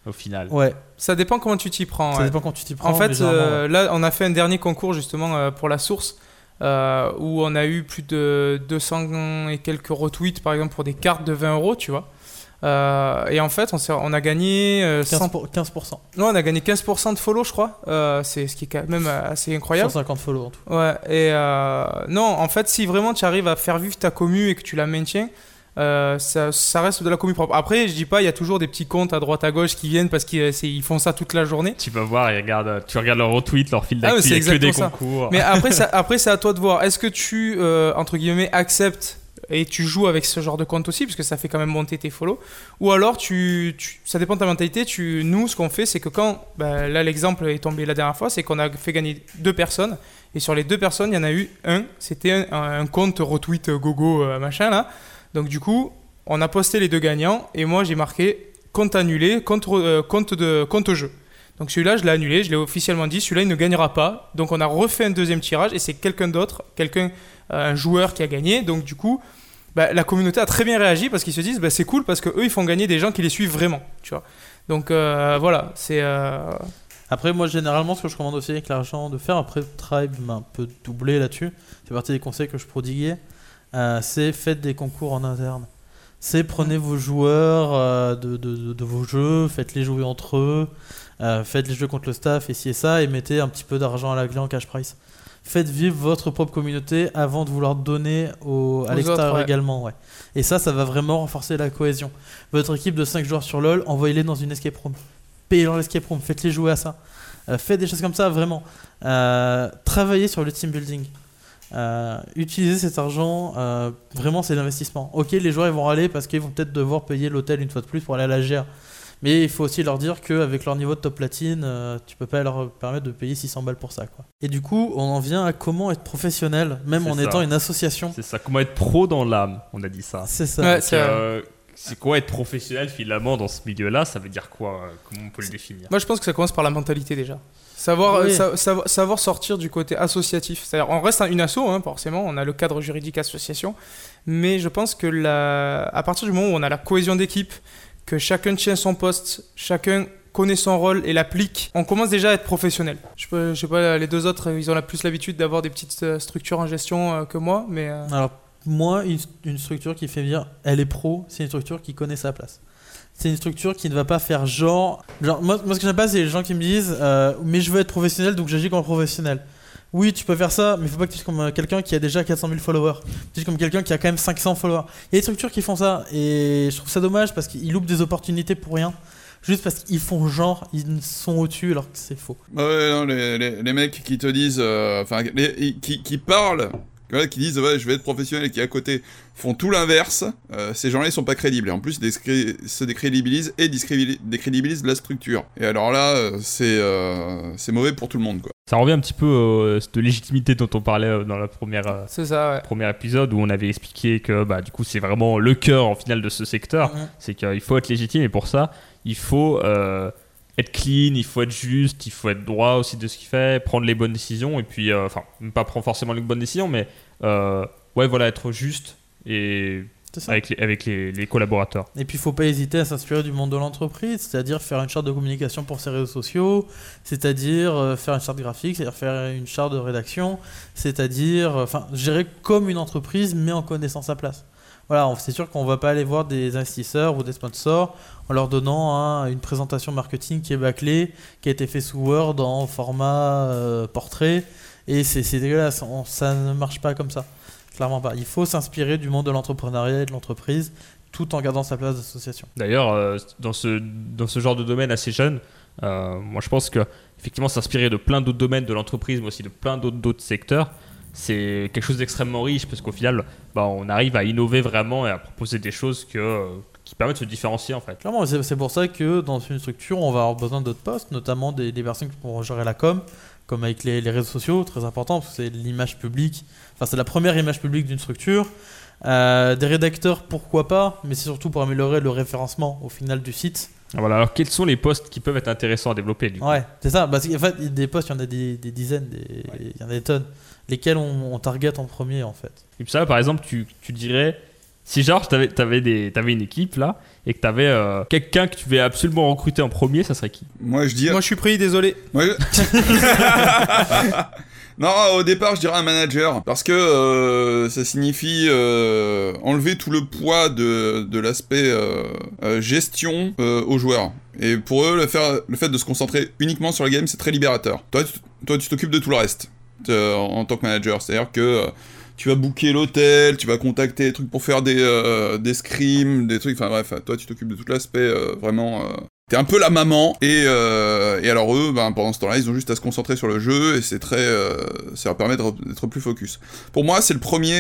au final Ouais, Ça dépend comment tu t'y prends. ça ouais. dépend quand tu t'y prends. En fait, euh, là, on a fait un dernier concours justement euh, pour la source. euh, où on a eu plus de 200 et quelques retweets par exemple pour des cartes de 20 euros, tu vois. Euh, et en fait, on, a gagné euh, 15%. 100 pour- 15%. non, on a gagné 15% de follow, je crois. Euh, c'est ce qui est quand même assez incroyable. 150 follow en tout. Ouais. Et euh, non, en fait, si vraiment tu arrives à faire vivre ta commu et que tu la maintiens, euh, ça, ça reste de la commu propre. Après, je dis pas, il y a toujours des petits comptes à droite à gauche qui viennent parce qu'ils ils font ça toute la journée. Tu vas voir, et regarde, tu regardes leur retweet, leur fil Ah, d'actu, c'est il y a que des ça. concours. Mais (laughs) après, ça, après c'est à toi de voir. Est-ce que tu, euh, entre guillemets, acceptes et tu joues avec ce genre de compte aussi, parce que ça fait quand même monter tes follow Ou alors, tu, tu- ça dépend de ta mentalité. Tu, nous, ce qu'on fait, c'est que quand, bah, là, l'exemple est tombé la dernière fois, c'est qu'on a fait gagner deux personnes. Et sur les deux personnes, il y en a eu un, c'était un, un compte retweet gogo, euh, machin, là. Donc, du coup, on a posté les deux gagnants, et moi, j'ai marqué compte annulé, compte, euh, jeu. Donc celui-là, je l'ai annulé, je l'ai officiellement dit, celui-là, il ne gagnera pas. Donc on a refait un deuxième tirage et c'est quelqu'un d'autre, quelqu'un, euh, un joueur qui a gagné. Donc du coup, bah, la communauté a très bien réagi parce qu'ils se disent, bah, c'est cool parce que eux, ils font gagner des gens qui les suivent vraiment, tu vois. Donc euh, voilà, c'est... euh, Après, moi, généralement, ce que je recommande aussi avec l'argent de faire, après, Tribe m'a un peu doublé là-dessus, c'est partie des conseils que je prodiguais, euh, c'est faites des concours en interne. C'est prenez vos joueurs euh, de, de- de- de vos jeux, faites-les jouer entre eux, euh, faites les jeux contre le staff et ci et ça, et mettez un petit peu d'argent à la clé en cash price. Faites vivre votre propre communauté avant de vouloir donner au, à l'extérieur ouais. également. Ouais. Et ça, ça va vraiment renforcer la cohésion. Votre équipe de 5 joueurs sur LoL, envoyez-les dans une escape room. Payez-leur l'escape room, faites-les jouer à ça. Faites des choses comme ça, vraiment. Travaillez sur le team building. Euh, utilisez cet argent, euh, vraiment c'est l'investissement. Ok, les joueurs ils vont râler parce qu'ils vont peut-être devoir payer l'hôtel une fois de plus pour aller à la GR. Mais il faut aussi leur dire qu'avec leur niveau de top platine, euh, tu peux pas leur permettre de payer 600 balles pour ça. Quoi. Et du coup, on en vient à comment être professionnel, même en ça. étant une association. C'est ça, comment être pro dans l'âme, on a dit ça. C'est ça. Ouais, c'est euh, c'est quoi être professionnel finalement dans ce milieu-là Ça veut dire quoi? Comment on peut le définir? Moi, je pense que ça commence par la mentalité déjà. Savoir, Oui. euh, sa- savoir, sortir du côté associatif. C'est-à-dire, on reste un- une asso, hein, forcément, on a le cadre juridique association, mais je pense que la, à partir du moment où on a la cohésion d'équipe, que chacun tient son poste, chacun connaît son rôle et l'applique, on commence déjà à être professionnel. Je, peux, je sais pas, les deux autres, ils ont la plus l'habitude d'avoir des petites euh, structures en gestion euh, que moi, mais euh, Alors, moi, une, une structure qui fait bien, elle est pro, c'est une structure qui connaît sa place. C'est une structure qui ne va pas faire genre. genre moi, moi, ce que j'aime pas, c'est les gens qui me disent euh, Mais je veux être professionnel, donc j'agis comme professionnel. Oui, tu peux faire ça, mais faut pas que tu sois comme euh, quelqu'un qui a déjà 400 000 followers. Tu es comme quelqu'un qui a quand même 500 followers. Il y a des structures qui font ça, et je trouve ça dommage parce qu'ils loupent des opportunités pour rien. Juste parce qu'ils font genre, ils sont au-dessus alors que c'est faux. Ouais, non, les, les, les mecs qui te disent, euh, enfin, les- qui, qui parlent, qui disent, ouais, je vais être professionnel et qui à côté font tout l'inverse, euh, ces gens-là, ils sont pas crédibles. Et en plus, ils se décrédibilisent et décrédibilisent la structure. Et alors là, euh, c'est euh, c'est mauvais pour tout le monde, quoi. Ça revient un petit peu euh, de légitimité dont on parlait dans la première. ça, ouais. premier épisode où on avait expliqué que bah, du coup c'est vraiment le cœur en final de ce secteur, c'est qu'il faut être légitime et pour ça il faut euh, être clean, il faut être juste, il faut être droit aussi de ce qu'il fait, prendre les bonnes décisions et puis euh, enfin pas prendre forcément les bonnes décisions mais euh, ouais voilà être juste et avec les, avec les, les collaborateurs. Et puis, il faut pas hésiter à s'inspirer du monde de l'entreprise, c'est-à-dire faire une charte de communication pour ses réseaux sociaux, c'est-à-dire euh, faire une charte graphique, c'est-à-dire faire une charte de rédaction, c'est-à-dire, enfin, gérer comme une entreprise, mais en connaissant sa place. Voilà, c'est sûr qu'on va pas aller voir des investisseurs ou des sponsors en leur donnant hein, une présentation marketing qui est bâclée, qui a été fait sous Word en format euh, portrait, et c'est dégueulasse, ça ne marche pas comme ça. Clairement pas. Il faut s'inspirer du monde de l'entrepreneuriat et de l'entreprise tout en gardant sa place d'association. D'ailleurs euh, dans, ce, genre de domaine assez jeune, euh, moi je pense que effectivement s'inspirer de plein d'autres domaines de l'entreprise mais aussi de plein d'autres secteurs c'est quelque chose d'extrêmement riche parce qu'au final bah, on arrive à innover vraiment et à proposer des choses que, qui permettent de se différencier en fait. Clairement, c'est pour ça que dans une structure, on va avoir besoin d'autres postes, notamment des, des personnes qui pourront gérer la com, comme avec les, les réseaux sociaux, très important, parce que c'est l'image publique, enfin c'est la première image publique d'une structure. Euh, des rédacteurs, pourquoi pas, mais c'est surtout pour améliorer le référencement au final du site. Ah, Voilà, alors quels sont les postes qui peuvent être intéressants à développer du coup? Ouais, c'est ça. Parce qu'en fait, des postes, il y en a des, des dizaines, des- il y en a des tonnes. Lesquels on, on target en premier, en fait. Et puis ça, par exemple, tu, tu dirais, si genre t'avais avais des, t'avais une équipe là et que t'avais euh, quelqu'un que tu veux absolument recruter en premier, ça serait qui? Moi, je dis. Moi, je suis pris, désolé. Moi, je- (laughs) non, au départ, je dirais un manager parce que euh, ça signifie euh, enlever tout le poids de, de l'aspect euh, euh, gestion euh, aux joueurs. Et pour eux, le, faire, le fait de se concentrer uniquement sur le game, c'est très libérateur. Toi, tu, toi, tu t'occupes de tout le reste euh, en, en tant que manager. C'est-à-dire que euh, tu vas booker l'hôtel, tu vas contacter des trucs pour faire des, euh, des scrims, des trucs. Enfin bref, toi, tu t'occupes de tout l'aspect euh, vraiment. euh, T'es un peu la maman et, euh, et alors eux, ben, pendant ce temps-là, ils ont juste à se concentrer sur le jeu et c'est très, euh, ça leur permet d'être plus focus. Pour moi, c'est le premier,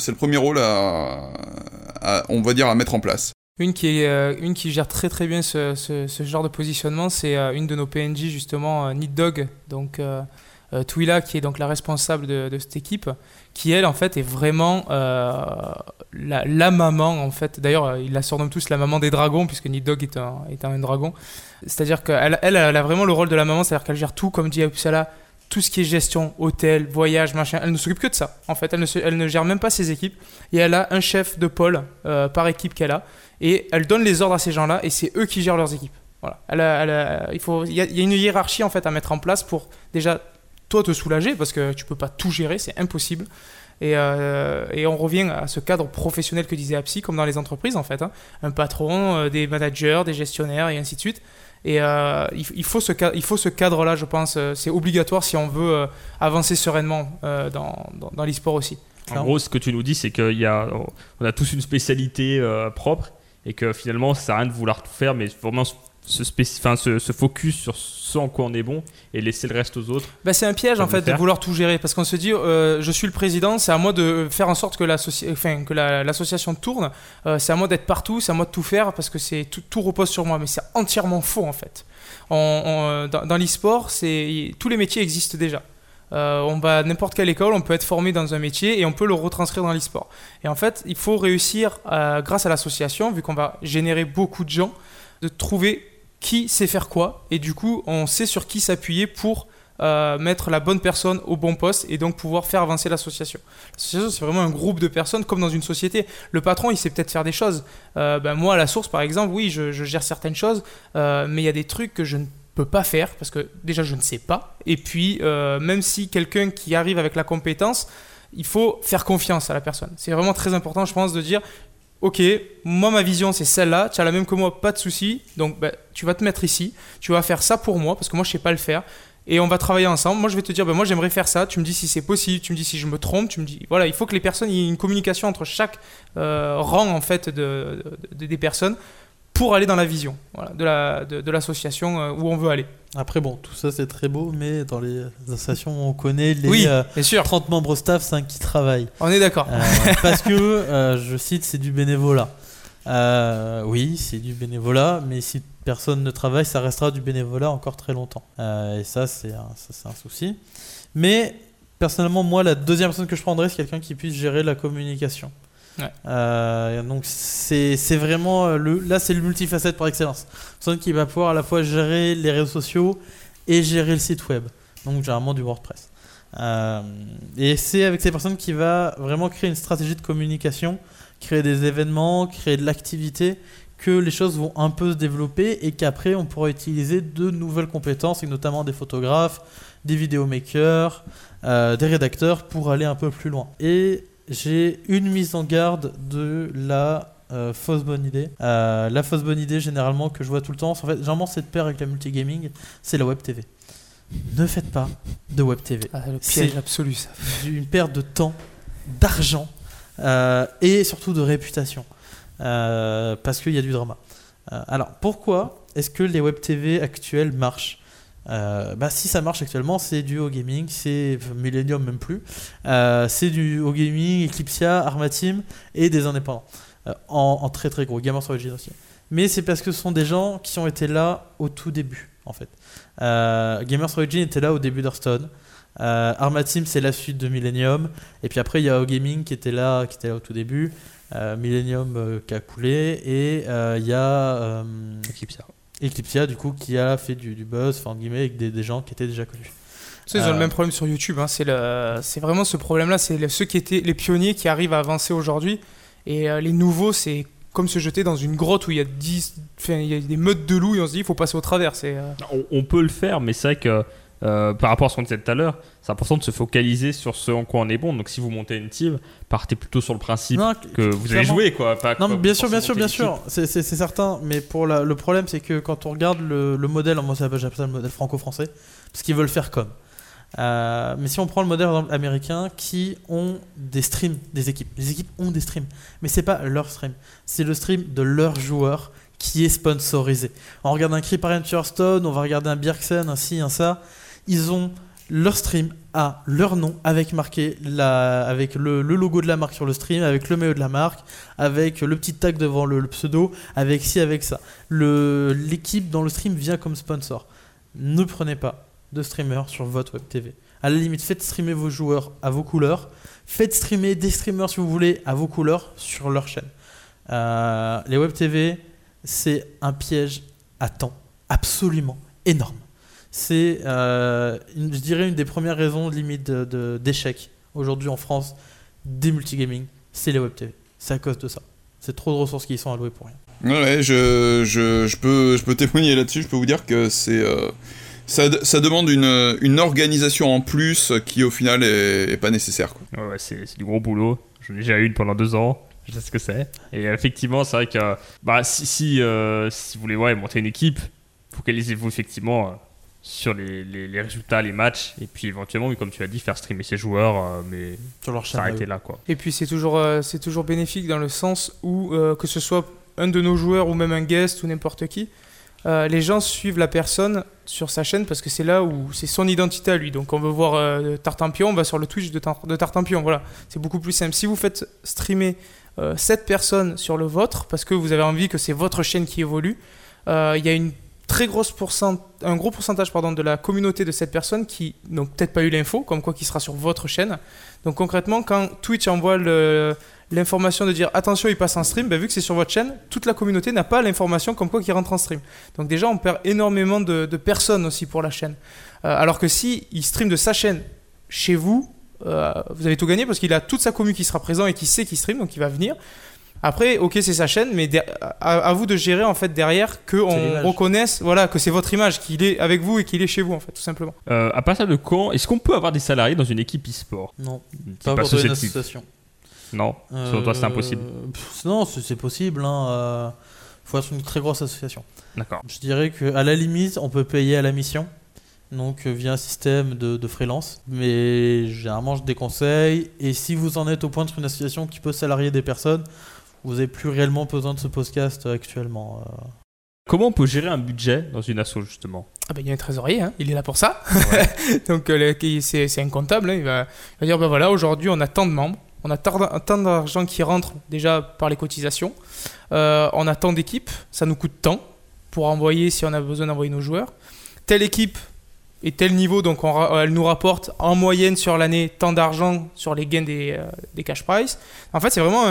c'est le premier rôle à, on va dire, à mettre en place. Une qui, est, une qui gère très très bien ce, ce- genre de positionnement, c'est une de nos PNJ justement, Need Dog. Donc Twila, qui est donc la responsable de cette équipe, qui elle en fait est vraiment euh, la, maman en fait. D'ailleurs, euh, ils la surnomment tous la maman des dragons, puisque Nidog est un, est un dragon. C'est-à-dire qu'elle elle, a vraiment le rôle de la maman, c'est-à-dire qu'elle gère tout, comme dit Uppsala, tout ce qui est gestion, hôtel, voyage, machin. Elle ne s'occupe que de ça. En fait, elle ne, elle ne gère même pas ses équipes. Et elle a un chef de pôle euh, par équipe qu'elle a. Et elle donne les ordres à ces gens-là, et c'est eux qui gèrent leurs équipes. Voilà. Elle a- elle a- il, faut, il y a une hiérarchie en fait à mettre en place pour déjà toi te soulager parce que tu peux pas tout gérer, c'est impossible. Et, euh, et on revient à ce cadre professionnel que disait Apsi, comme dans les entreprises en fait. hein. Un patron, euh, des managers, des gestionnaires et ainsi de suite. Et euh, il, faut ce, ce cadre-là, je pense. C'est obligatoire si on veut avancer sereinement dans, dans, dans l'e-sport aussi. En gros, ce que tu nous dis, c'est y a, on a tous une spécialité propre et que finalement, ça sert rien de vouloir tout faire, mais vraiment se, se, se focus sur ce en quoi on est bon et laisser le reste aux autres. Bah, c'est un piège en fait de vouloir tout gérer parce qu'on se dit euh, je suis le président, c'est à moi de faire en sorte que l'associ- enfin, que la- l'association tourne, Euh, c'est à moi d'être partout, c'est à moi de tout faire parce que c'est tout, tout repose sur moi, mais c'est entièrement faux en fait. On- on- dans dans l'e-sport, c'est tous les métiers existent déjà. Euh, on va à n'importe quelle école, on peut être formé dans un métier et on peut le retranscrire dans l'e-sport. Et en fait, il faut réussir, grâce à l'association, vu qu'on va générer beaucoup de gens, de trouver qui sait faire quoi. Et du coup, on sait sur qui s'appuyer pour euh, mettre la bonne personne au bon poste et donc pouvoir faire avancer l'association. L'association, c'est vraiment un groupe de personnes comme dans une société. Le patron, il sait peut-être faire des choses. Euh, ben, moi, à la source, par exemple, oui, je, gère certaines choses, euh, mais il y a des trucs que je ne peux pas faire parce que déjà, je ne sais pas. Et puis, même si quelqu'un qui arrive avec la compétence, il faut faire confiance à la personne. C'est vraiment très important, je pense, de dire Ok, moi ma vision c'est celle-là, tu as la même que moi, pas de souci. Donc bah, tu vas te mettre ici, tu vas faire ça pour moi parce que moi je sais pas le faire. Et on va travailler ensemble. Moi je vais te dire, bah, moi j'aimerais faire ça. Tu me dis si c'est possible, tu me dis si je me trompe, tu me dis. Voilà, il faut que les personnes, il y ait une communication entre chaque euh, rang en fait de, de- des personnes pour aller dans la vision de la- de l'association euh, où on veut aller. Après, bon, tout ça c'est très beau, mais dans les associations, on connaît les oui, euh, bien sûr, 30 membres staff, 5 qui travaillent. on est d'accord. Euh, (laughs) parce que, euh, je cite, c'est du bénévolat. Euh, oui, c'est du bénévolat, mais si personne ne travaille, ça restera du bénévolat encore très longtemps. Euh, et ça, c'est un, ça, c'est un souci. Mais personnellement, moi, la deuxième personne que je prendrais, c'est quelqu'un qui puisse gérer la communication. Euh, donc c'est vraiment euh, le là c'est le multifacette par excellence. Personne qui va pouvoir à la fois gérer les réseaux sociaux et gérer le site web. Donc généralement du WordPress. Euh, et c'est avec ces personnes qui va vraiment créer une stratégie de communication, créer des événements, créer de l'activité, que les choses vont un peu se développer et qu'après on pourra utiliser de nouvelles compétences, et notamment des photographes, des vidéomakers, des rédacteurs pour aller un peu plus loin. Et j'ai une mise en garde de la euh, fausse bonne idée. Euh, la fausse bonne idée généralement que je vois tout le temps, en fait généralement c'est de pair avec la multigaming, c'est la web TV. Ne faites pas de web TV Ah, le c'est- absolu ça. une perte de temps, d'argent euh, et surtout de réputation. Parce qu'il y a du drama. Alors pourquoi est-ce que les web TV actuels marchent? Euh, bah, si ça marche actuellement, c'est du au gaming, c'est Millennium même plus, Euh, c'est du au gaming, Eclipsia, Armateam et des indépendants Euh, en, très très gros, Gamers Origin aussi. Mais c'est parce que ce sont des gens qui ont été là au tout début en fait. Gamers Origin était là au début d'Hearthstone. Arma Team, c'est la suite de Millennium. Et puis après, il y a O-Gaming qui était là, qui était là au tout début. Millennium qui a coulé. Et il y a Eclipsia. Eclipsia, du coup, qui a fait du, du buzz, enfin, entre guillemets, avec des, des gens qui étaient déjà connus. Tu sais, ils ont Euh, le même problème sur YouTube. hein, C'est le- c'est vraiment ce problème-là. C'est le- ceux qui étaient les pionniers qui arrivent à avancer aujourd'hui. Et euh, les nouveaux, c'est comme se jeter dans une grotte où il y a 10, enfin, il y a des meutes de loups et on se dit il faut passer au travers. C'est euh, On, on peut le faire, mais c'est vrai que euh, par rapport à ce qu'on disait tout à l'heure, c'est important de se focaliser sur ce en quoi on est bon. Donc si vous montez une team, partez plutôt sur le principe Non, que vous allez clairement. jouer, quoi. Pas Non, mais bien sûr, bien sûr, bien sûr, c'est certain. Mais pour la- le problème, c'est que quand on regarde le, le modèle, moi j'appelle ça le modèle franco-français, parce qu'ils veulent faire comme. Euh, mais si on prend le modèle américain, qui ont des streams, des équipes, les équipes ont des streams, mais c'est pas leur stream, c'est le stream de leurs joueurs qui est sponsorisé. On regarde un Creeparian Hearthstone, on va regarder un Bjergsen, un ci, un ça. Ils ont leur stream à leur nom avec marqué avec le, logo de la marque sur le stream, avec le maillot de la marque, avec le petit tag devant le, pseudo, avec ci, avec ça. L'équipe dans le stream vient comme sponsor. Ne prenez pas de streamer sur votre web TV. À la limite, faites streamer vos joueurs à vos couleurs. Faites streamer des streamers, si vous voulez, à vos couleurs sur leur chaîne. Euh, les web TV, c'est un piège à temps absolument énorme. C'est, euh, une- je dirais, une des premières raisons limite de- de- d'échec aujourd'hui en France des multigaming, c'est les web TV. C'est à cause de ça. C'est trop de ressources qui y sont allouées pour rien. Ouais, je, je, je peux, je peux témoigner là-dessus. Je peux vous dire que c'est. euh, ça, ça demande une, une organisation en plus qui, au final, est, est pas nécessaire. Quoi. Ouais, ouais, c'est c'est du gros boulot. J'en ai déjà eu une pendant deux ans. Je sais ce que c'est. Et effectivement, c'est vrai que bah, si, si, euh, si vous voulez ouais, monter une équipe, focalisez-vous effectivement euh, sur les, les- les résultats, les matchs. Et puis éventuellement, oui, comme tu as dit, faire streamer ses joueurs, euh, mais Sur leur chaîne. s'arrêter là. quoi. Et puis c'est toujours, euh, c'est toujours bénéfique dans le sens où, euh, que ce soit un de nos joueurs ou même un guest ou n'importe qui, euh, les gens suivent la personne sur sa chaîne parce que c'est là où c'est son identité à lui. Donc on veut voir euh, Tartampion, on va sur le Twitch de, Tar- de Tartampion. Voilà, c'est beaucoup plus simple. Si vous faites streamer euh, 7 personnes sur le vôtre parce que vous avez envie que c'est votre chaîne qui évolue, euh, il y a une très un gros pourcentage pardon, de la communauté de cette personne qui n'ont peut-être pas eu l'info, comme quoi qui sera sur votre chaîne. Donc concrètement, quand Twitch envoie l'information de dire attention, il passe en stream, ben, vu que c'est sur votre chaîne, toute la communauté n'a pas l'information comme quoi qu'il rentre en stream. Donc déjà, on perd énormément de, personnes aussi pour la chaîne. Euh, alors que si il stream de sa chaîne chez vous, euh, vous avez tout gagné parce qu'il a toute sa commu qui sera présent et qui sait qu'il stream, donc il va venir. Après, ok, c'est sa chaîne, mais à, à vous de gérer en fait derrière que on reconnaisse, voilà, que c'est votre image, qu'il est avec vous et qu'il est chez vous en fait, tout simplement. Euh, à partir de quand Est-ce qu'on peut avoir des salariés dans une équipe e-sport? Non, pas pas pour une association. Non, selon toi, c'est Euh, impossible. pff, Non, c'est possible. Hein. euh, faut être une très grosse association. D'accord. Je dirais qu'à la limite, on peut payer à la mission, donc euh, via un système de, de freelance. Mais généralement, je déconseille. Et si vous en êtes au point d'être une association qui peut salarier des personnes, vous n'avez plus réellement besoin de ce podcast euh, actuellement. euh. Comment on peut gérer un budget dans une asso justement? Ah ben, il y a un trésorier, hein, il est là pour ça. (laughs) Donc euh, c'est un comptable, hein, il, va, il va dire ben voilà, aujourd'hui on a tant de membres, on a tant d'ar- tant d'argent qui rentre déjà par les cotisations, Euh, on a tant d'équipes, ça nous coûte tant pour envoyer si on a besoin d'envoyer nos joueurs. Telle équipe et tel niveau, donc elle nous rapporte en moyenne sur l'année tant d'argent sur les gains des, euh, des cash price. En fait, c'est vraiment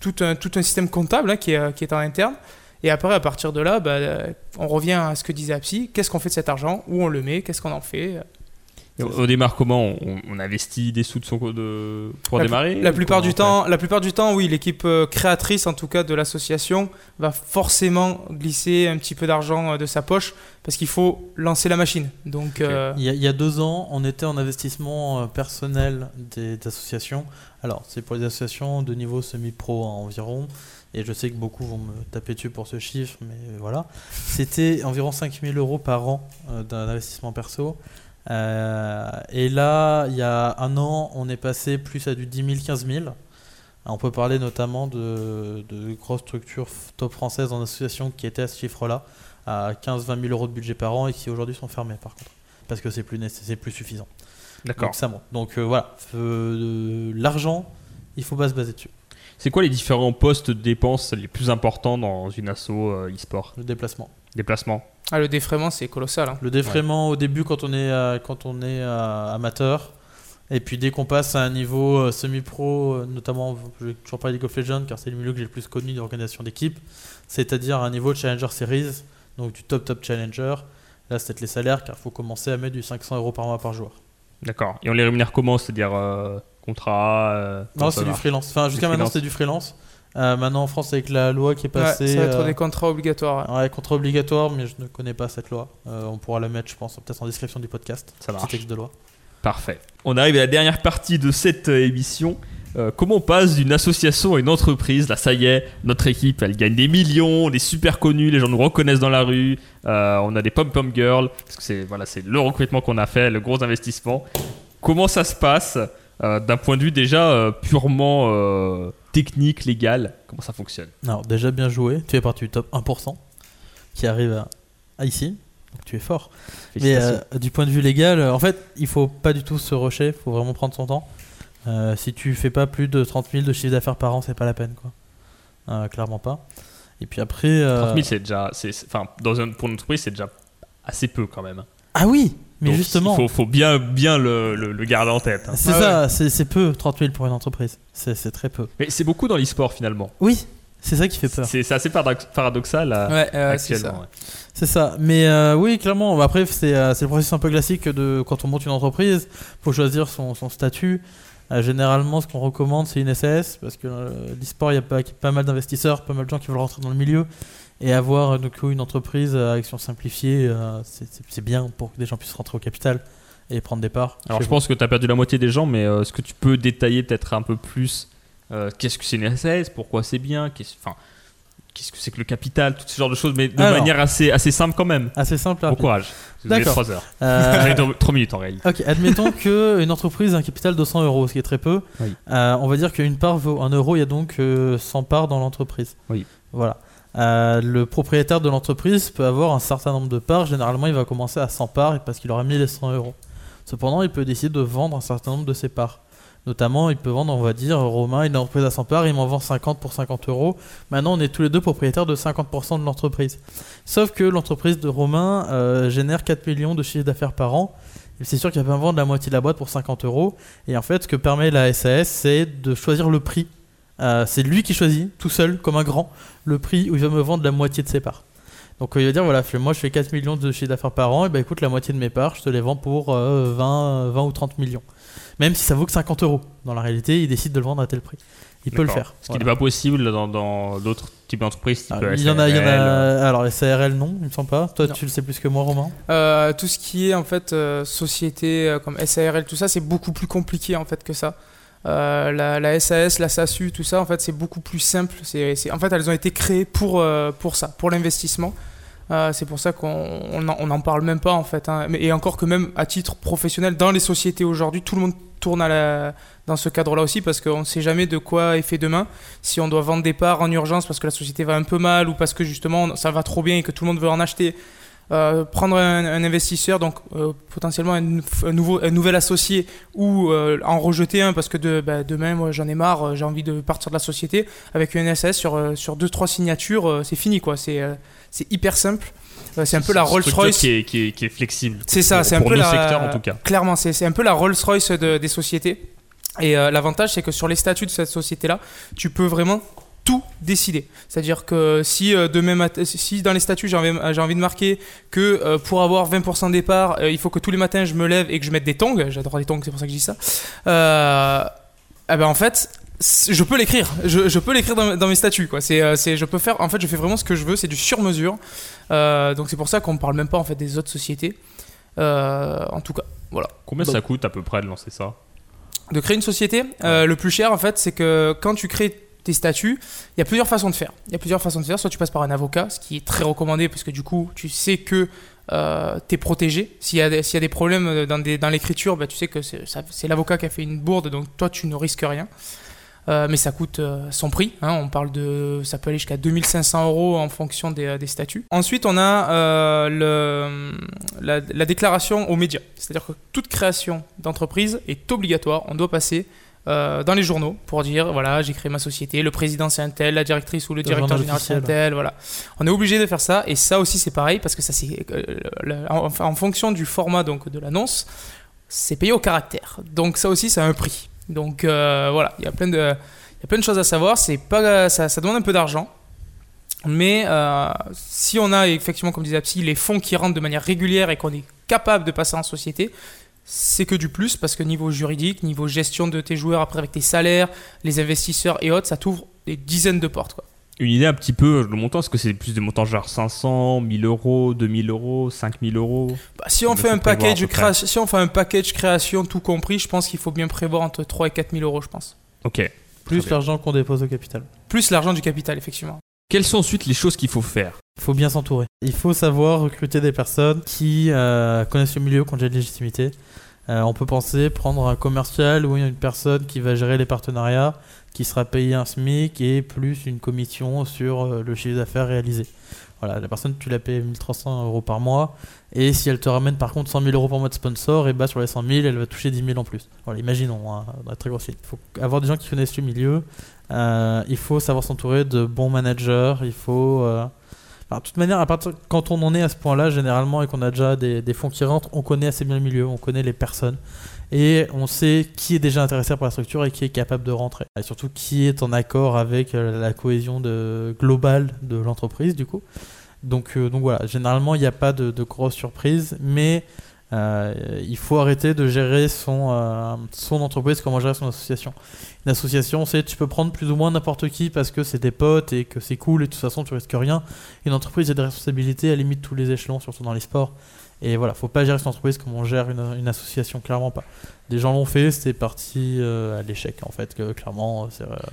tout, un, tout un système comptable hein, qui, est, qui est en interne. Et après, à partir de là, bah, euh, on revient à ce que disait Apsi. Qu'est-ce qu'on fait de cet argent? Où on le met? Qu'est-ce qu'on en fait? Au démarre comment on, on investit des sous de son co- de, pour la, démarrer la plupart du on temps, la plupart du temps, oui, l'équipe euh, créatrice, en tout cas de l'association, va forcément glisser un petit peu d'argent euh, de sa poche parce qu'il faut lancer la machine. Donc, euh, Il, y a, il y a deux ans, on était en investissement personnel des, des associations. Alors, c'est pour les associations de niveau semi-pro hein, environ. Et je sais que beaucoup vont me taper dessus pour ce chiffre, mais voilà. C'était environ 5000 euros par an euh, d'un investissement perso. Euh, et là, il y a un an, on est passé plus à du 10 000, 15 000. On peut parler notamment de, de grosses structures top françaises en association qui étaient à ce chiffre-là, à 15-20 000 euros de budget par an et qui aujourd'hui sont fermées par contre, parce que c'est plus, plus suffisant. D'accord. Donc ça monte. Donc euh, voilà, Euh, l'argent, il faut pas se baser dessus. C'est quoi les différents postes de dépenses les plus importants dans une asso e-sport? Le déplacement. Déplacement. ah, le défraiement, c'est colossal. hein. Le défraiement au début quand on est, euh, quand on est euh, amateur. Et puis dès qu'on passe à un niveau euh, semi-pro, notamment, je vais toujours parler League of Legends car c'est le milieu que j'ai le plus connu d'organisation d'équipe, c'est-à-dire un niveau Challenger Series, donc du top top Challenger. Là, c'est peut-être les salaires car il faut commencer à mettre du 500 euros par mois par joueur. D'accord. Et on les rémunère comment C'est-à-dire euh, contrat euh, Non, c'est du freelance. Enfin, jusqu'à Du maintenant, freelance. c'était du freelance. Euh, maintenant, en France, avec la loi qui est Ouais, passée. ça va être euh, des contrats obligatoires. ouais. Ouais, contrat obligatoire, mais je ne connais pas cette loi. Euh, on pourra la mettre, je pense, peut-être en description du podcast. Ça Petit marche. texte de loi. Parfait. On arrive à la dernière partie de cette euh, émission. Euh, comment on passe d'une association à une entreprise? Là, ça y est, notre équipe, elle gagne des millions, on est super connus, les gens nous reconnaissent dans la rue, euh, on a des pom-pom girls, parce que c'est voilà, c'est le recrutement qu'on a fait, le gros investissement. Comment ça se passe? Euh, d'un point de vue déjà euh, purement euh, technique, légal Comment ça fonctionne Alors, déjà bien joué. Tu es parti du top 1% qui arrive à, à ici. Donc, tu es fort. Mais du point de vue légal, en fait, il faut pas du tout se rusher. Il faut vraiment prendre son temps. Si tu fais pas plus de 30 000 de chiffre d'affaires par an, c'est pas la peine. Quoi. Clairement pas. Et puis après. euh, 30 000, c'est déjà, enfin, dans une, pour une entreprise, c'est déjà assez peu quand même. Ah oui Mais Donc, justement, il faut, faut bien, bien le, le- le garder en tête. hein. c'est Ah ça, c'est c'est peu, 30 000 pour une entreprise. C'est c'est très peu. Mais c'est beaucoup dans l'e-sport finalement. Oui, c'est ça qui fait peur. C'est c'est assez paradox- paradoxal là, Ouais, euh, c'est actuellement. ça. ouais. C'est ça. Mais euh, oui, clairement. Après, c'est euh, c'est le processus un peu classique de quand on monte une entreprise. faut choisir son, son statut. Euh, généralement, ce qu'on recommande, c'est une SAS parce que euh, l'e-sport, il y a pas, pas mal d'investisseurs, pas mal de gens qui veulent rentrer dans le milieu. Et avoir euh, coup une entreprise à action simplifiée, euh, c'est- bien pour que des gens puissent rentrer au capital et prendre des parts. Alors je vous. pense que tu as perdu la moitié des gens, mais euh, est-ce que tu peux détailler peut-être un peu plus euh, qu'est-ce que c'est une SAS, pourquoi c'est bien, qu'est-ce enfin, qu'est-ce que c'est que le capital, tout ce genre de choses, mais de Alors. manière assez, assez simple quand même. Assez simple. Bon rapide. courage. Vous avez D'accord. 3 heures. Euh, Vous avez 3 minutes en réalité. Ok, admettons (laughs) qu'une entreprise a un capital de 100 euros, ce qui est très peu. Oui. Euh, on va dire qu'une part vaut 1 euro, il y a donc euh, 100 parts dans l'entreprise. Oui. Voilà. Euh, le propriétaire de l'entreprise peut avoir un certain nombre de parts. Généralement, il va commencer à 100 parts parce qu'il aura mis les 100 euros. Cependant, il peut décider de vendre un certain nombre de ses parts. Notamment, il peut vendre, on va dire, Romain, il a une entreprise à 100 parts, il m'en vend 50 pour 50 euros. Maintenant, on est tous les deux propriétaires de 50% de l'entreprise. Sauf que l'entreprise de Romain euh, génère 4 millions de chiffre d'affaires par an. C'est sûr qu'il va vendre la moitié de la boîte pour 50 euros. Et en fait, ce que permet la SAS, c'est de choisir le prix. Euh, c'est lui qui choisit, tout seul, comme un grand, le prix où il va me vendre la moitié de ses parts. Donc euh, il va dire voilà, moi je fais 4 millions de chiffre d'affaires par an, et ben écoute, la moitié de mes parts, je te les vends pour euh, 20, 20 ou 30 millions. Même si ça vaut que 50 euros. Dans la réalité, il décide de le vendre à tel prix. Il peut le faire. Ce qui Voilà. n'est pas possible dans dans d'autres types d'entreprises, Ah, il y en a, il y en a. Alors les SARL non, il me semble pas. Toi Non. tu le sais plus que moi, Romain. Euh, tout ce qui est en fait euh, société euh, comme SARL, tout ça, c'est beaucoup plus compliqué en fait que ça. Euh, la, la SAS, la SASU, tout ça, en fait, c'est beaucoup plus simple. En fait, elles ont été créées pour, euh, pour ça, pour l'investissement. Euh, c'est pour ça qu'on on en, on en parle même pas en fait. hein. Et encore que même à titre professionnel, dans les sociétés aujourd'hui, tout le monde tourne dans ce cadre-là aussi parce qu'on ne sait jamais de quoi est fait demain. Si on doit vendre des parts en urgence parce que la société va un peu mal ou parce que justement ça va trop bien et que tout le monde veut en acheter, euh, prendre un, un investisseur, donc euh, potentiellement un, un nouveau, un nouvel associé ou euh, en rejeter un parce que de, bah, demain, moi j'en ai marre, j'ai envie de partir de la société. Avec une SAS sur, sur deux, trois signatures, c'est fini quoi. C'est c'est hyper simple. C'est un peu la Rolls-Royce. qui est, qui, est, qui est flexible. C'est ça, c'est un peu la... secteurs en tout cas. Clairement, c'est c'est un peu la Rolls-Royce de- des sociétés. Et euh, l'avantage, c'est que sur les statuts de cette société-là, tu peux vraiment tout décider. C'est-à-dire que si euh, demain si dans les statuts j'ai envie, de marquer que euh, pour avoir 20% des parts, euh, il faut que tous les matins je me lève et que je mette des tongs, j'adore les tongs, c'est pour ça que je dis ça. Euh, eh ben en fait, je peux l'écrire. Je, je peux l'écrire dans, dans mes statuts. Quoi. C'est, je peux faire. En fait, je fais vraiment ce que je veux. C'est du sur-mesure. Donc c'est pour ça qu'on ne parle même pas en fait des autres sociétés. En tout cas, voilà. Combien Donc- ça coûte à peu près de lancer ça? De créer une société, le plus cher en fait, c'est que quand tu crées tes statuts, il y a plusieurs façons de faire. Il y a plusieurs façons de faire. Soit tu passes par un avocat, ce qui est très recommandé parce que du coup, tu sais que euh, tu es protégé. S'il y, a des- y a des problèmes dans, des- dans l'écriture, bah, tu sais que c'est, l'avocat qui a fait une bourde, donc toi, tu ne risques rien. Euh, mais ça coûte euh, son prix. hein. on parle de, ça peut aller jusqu'à 2500 euros en fonction des, statuts. Ensuite, on a euh, la, la déclaration aux médias. C'est-à-dire que toute création d'entreprise est obligatoire. On doit passer euh, dans les journaux pour dire voilà, j'ai créé ma société, le président c'est un tel, la directrice ou le Le directeur général c'est un tel. Voilà. On est obligé de faire ça. Et ça aussi, c'est pareil parce que ça, c'est euh, en, en fonction du format donc, de l'annonce, c'est payé au caractère. Donc ça aussi, c'est un prix. Donc euh, voilà, il y a plein de, il y a plein de choses à savoir. C'est pas, ça, ça demande un peu d'argent. Mais euh, si on a effectivement, comme disait Psy, les fonds qui rentrent de manière régulière et qu'on est capable de passer en société, c'est que du plus parce que niveau juridique, niveau gestion de tes joueurs, après avec tes salaires, les investisseurs et autres, ça t'ouvre des dizaines de portes. Quoi. Une idée un petit peu, le montant, est-ce que c'est plus des montants genre 500, 1000 euros, 2000 euros, 5000 euros? Bah, si on fait un package si on fait un package création tout compris, je pense qu'il faut bien prévoir entre 3 et 4 000 euros, je pense. Ok. Plus l'argent qu'on dépose au capital. Plus l'argent du capital, effectivement. Quelles sont ensuite les choses qu'il faut faire? Faut bien s'entourer. Il faut savoir recruter des personnes qui euh, connaissent le milieu, qui ont déjà de légitimité. Euh, on peut penser prendre un commercial ou une personne qui va gérer les partenariats, qui sera payé un SMIC et plus une commission sur euh, le chiffre d'affaires réalisé. Voilà, la personne, tu la payes 1300 euros par mois. Et si elle te ramène par contre 100 000 euros par mois de sponsor, et bah sur les 100 000, elle va toucher 10 000 en plus. Voilà, imaginons, hein, très grosse ligne. Il faut avoir des gens qui connaissent le milieu. Il faut savoir s'entourer de bons managers. Il faut. Enfin, de toute manière, à partir, quand on en est à ce point-là, généralement, et qu'on a déjà des, fonds qui rentrent, on connaît assez bien le milieu, on connaît les personnes. Et on sait qui est déjà intéressé par la structure et qui est capable de rentrer. Et surtout qui est en accord avec euh, la cohésion de, globale de l'entreprise, du coup. Donc, euh, donc voilà, généralement, il n'y a pas de grosses surprises, mais euh, il faut arrêter de gérer son, euh, son entreprise comme on gère son association. Une association, c'est tu peux prendre plus ou moins n'importe qui parce que c'est tes potes et que c'est cool et de toute façon tu risques rien. Une entreprise, il a des responsabilités à limite tous les échelons, surtout dans les sports. Et voilà, faut pas gérer son entreprise comme on gère une, association, clairement pas. Des gens l'ont fait, c'était parti euh, à l'échec en fait, clairement.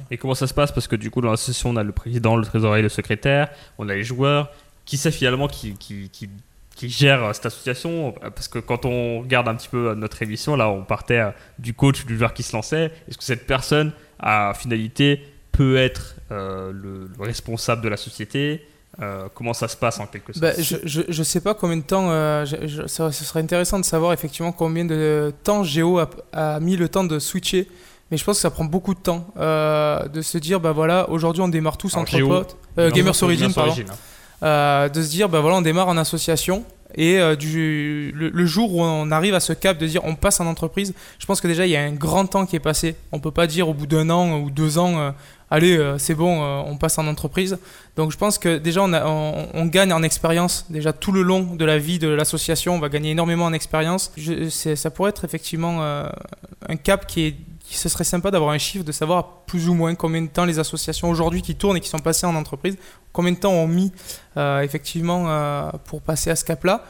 Et comment ça se passe? Parce que du coup, dans l'association, on a le président, le trésorier, le secrétaire, on a les joueurs. Qui c'est finalement qui, qui, qui gère euh, cette association Parce que quand on regarde un petit peu euh, notre émission, là, on partait euh, du coach, du joueur qui se lançait. Est-ce que cette personne, à finalité, peut être euh, le, le responsable de la société Euh, Comment ça se passe en quelque sorte? Bah, je, je sais pas combien de temps. euh, je- je- ça, ce serait intéressant de savoir effectivement combien de temps Géo a, a mis le temps de switcher. Mais je pense que ça prend beaucoup de temps euh, de se dire bah voilà, aujourd'hui on démarre tous Alors, entre Géo, potes. Euh, Gamers c'est Origin, Gamers pardon. Hein. Euh, de se dire bah voilà on démarre en association et euh, du, le, jour où on arrive à ce cap de dire on passe en entreprise je pense que déjà il y a un grand temps qui est passé. On peut pas dire au bout d'un an ou deux ans euh, allez c'est bon on passe en entreprise. Donc je pense que déjà on, gagne en expérience déjà tout le long de la vie de l'association. On va gagner énormément en expérience. Ça pourrait être effectivement un cap qui est ce serait sympa d'avoir un chiffre de savoir plus ou moins combien de temps les associations aujourd'hui qui tournent et qui sont passées en entreprise combien de temps ont mis euh, effectivement euh, pour passer à ce cap-là.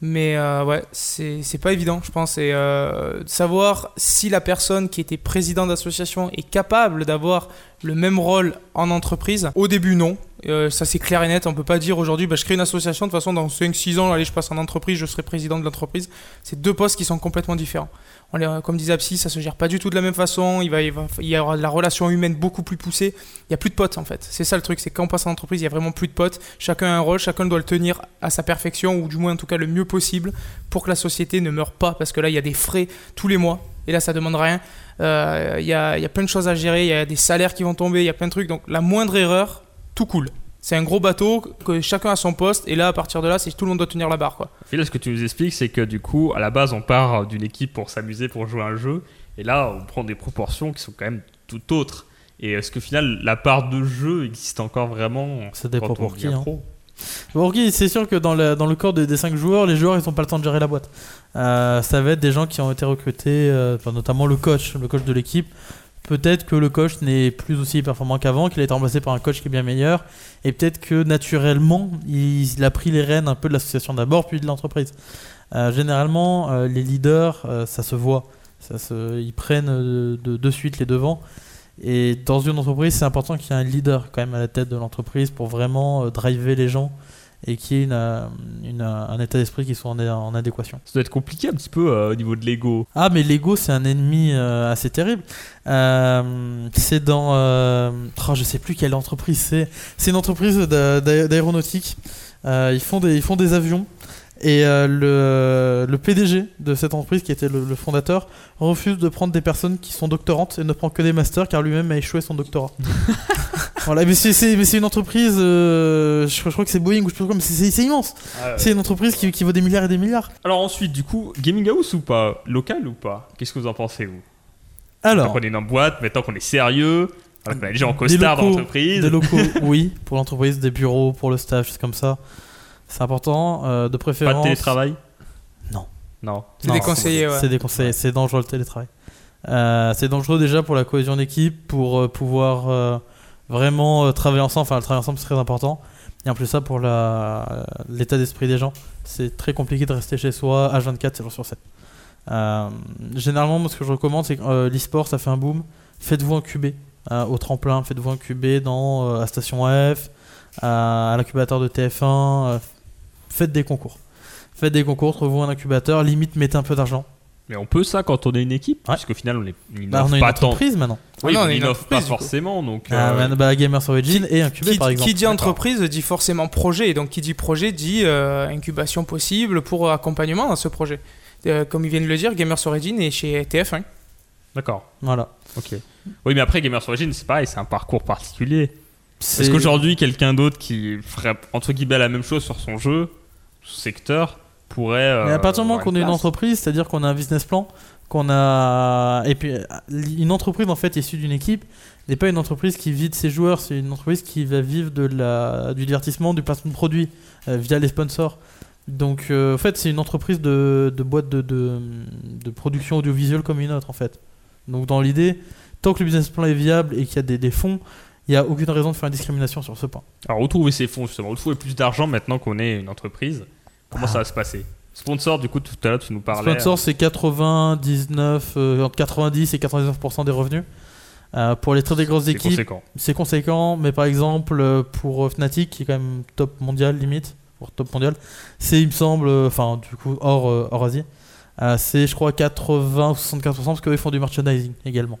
Mais euh, ouais, c'est pas évident, je pense. Et euh, savoir si la personne qui était président d'association est capable d'avoir le même rôle en entreprise. Au début, non. Euh, ça, c'est clair et net. On peut pas dire aujourd'hui, bah, je crée une association, de toute façon, dans 5-6 ans, allez, je passe en entreprise, je serai président de l'entreprise. C'est deux postes qui sont complètement différents. Comme disait Apsi, ça se gère pas du tout de la même façon. Il, va, y aura la relation humaine beaucoup plus poussée. Il y a plus de potes en fait. C'est ça le truc, c'est quand on passe en entreprise, il y a vraiment plus de potes. Chacun a un rôle, chacun doit le tenir à sa perfection ou du moins en tout cas le mieux possible pour que la société ne meure pas parce que là il y a des frais tous les mois et là ça demande rien. Euh, il y a plein de choses à gérer, il y a des salaires qui vont tomber, il y a plein de trucs. Donc la moindre erreur, tout coule. C'est un gros bateau que chacun a son poste et là à partir de là, c'est tout le monde doit tenir la barre quoi. Et là, ce que tu nous expliques, c'est que du coup, à la base, on part d'une équipe pour s'amuser, pour jouer à un jeu. Et là, on prend des proportions qui sont quand même tout autres. Et est-ce que, final, la part de jeu existe encore vraiment Ça dépend quand on pour qui, hein. pro? Bon, ok, c'est sûr que dans le, dans le corps des, des 5 joueurs, les joueurs ils n'ont pas le temps de gérer la boîte. Euh, ça va être des gens qui ont été recrutés, euh, enfin, notamment le coach, le coach de l'équipe. Peut-être que le coach n'est plus aussi performant qu'avant, qu'il a été remplacé par un coach qui est bien meilleur, et peut-être que naturellement il, a pris les rênes un peu de l'association d'abord, puis de l'entreprise. Euh, généralement, euh, les leaders, euh, ça se voit, ils prennent euh, de, de suite les devants. Et dans une entreprise, c'est important qu'il y ait un leader quand même à la tête de l'entreprise pour vraiment driver les gens et qu'il y ait une, euh, une, euh, un état d'esprit qui soit en, en adéquation. Ça doit être compliqué un petit peu euh, au niveau de l'ego. Ah, mais l'ego, c'est un ennemi euh, assez terrible. Euh, c'est dans. Oh, je sais plus quelle entreprise c'est. C'est une entreprise d'a- d'a- d'aéronautique. Ils, font des, ils font des avions. Et euh, le, le PDG de cette entreprise, qui était le, le fondateur, refuse de prendre des personnes qui sont doctorantes et ne prend que des masters car lui-même a échoué son doctorat. (laughs) voilà, mais c'est- une entreprise, euh, je, je crois que c'est Boeing ou je sais pas quoi, mais c'est- immense. C'est une entreprise qui, qui vaut des milliards et des milliards. Alors ensuite, du coup, Gaming House ou pas? Local ou pas? Qu'est-ce que vous en pensez, vous? Alors, qu'on est dans une boîte, maintenant qu'on est sérieux, alors qu'on a des gens en costard dans l'entreprise. Des locaux, (laughs) oui, pour l'entreprise, des bureaux, pour le staff, c'est comme ça. C'est important, euh, de Pas préférence. de télétravail Non. Non. C'est déconseillé, ouais. C'est déconseillé, c'est dangereux le télétravail. Euh, c'est dangereux déjà pour la cohésion d'équipe, pour euh, pouvoir euh, vraiment euh, travailler ensemble. Enfin, le travail ensemble c'est très important. Et en plus ça pour l'état d'esprit des gens. C'est très compliqué de rester chez soi H24 7 jours sur 7. Euh, généralement, moi, ce que je recommande, c'est que euh, l'e-sport, ça fait un boom. Faites-vous incuber euh, au tremplin, faites-vous incuber dans euh, à Station F, à, à l'incubateur de TF1. Euh, faites des concours. Faites des concours, trouvez-vous un incubateur, limite mettez un peu d'argent. Mais on peut ça quand on est une équipe Ouais. Puisqu'au final, on est une Bah, on a une pas tant. entreprise maintenant. Oui, Ah non, on on est une innove pas forcément. Donc, Ah, euh, man, bah, Gamers Origin et Incubé qui, par exemple. qui dit entreprise dit forcément projet. Et donc, qui dit projet dit euh, incubation possible pour accompagnement dans ce projet. Euh, comme ils viennent de le dire, Gamers Origin est chez TF1. D'accord. Voilà. Ok. Oui, mais après, Gamers Origin, c'est pareil, c'est un parcours particulier. Est-ce qu'aujourd'hui, quelqu'un d'autre qui ferait entre guillemets la même chose sur son jeu, secteur, pourrait. Mais à euh, partir du moment avoir qu'on est une entreprise, c'est-à-dire qu'on a un business plan, qu'on a et puis euh, une entreprise en fait issue d'une équipe n'est pas une entreprise qui vit de ses joueurs, c'est une entreprise qui va vivre de la du divertissement, du placement de produits euh, via les sponsors. Donc euh, en fait, c'est une entreprise de, de boîte de, de, de production audiovisuelle comme une autre en fait. Donc dans l'idée, tant que le business plan est viable et qu'il y a des, des fonds, il n'y a aucune raison de faire une discrimination sur ce point. Alors, retrouver ses fonds, justement, retrouver plus d'argent maintenant qu'on est une entreprise? Comment ça va se passer? Sponsor, du coup, tout à l'heure, tu nous parlais. Sponsor, c'est 99, euh, entre 90 et 99% des revenus. Euh, pour les très grosses équipes, c'est conséquent, mais par exemple euh, pour euh, Fnatic, qui est quand même top mondial limite, pour top mondial, c'est il me semble, euh, enfin du coup hors, euh, hors Asie, euh, c'est je crois 80 ou 75% parce qu'ils font du merchandising également.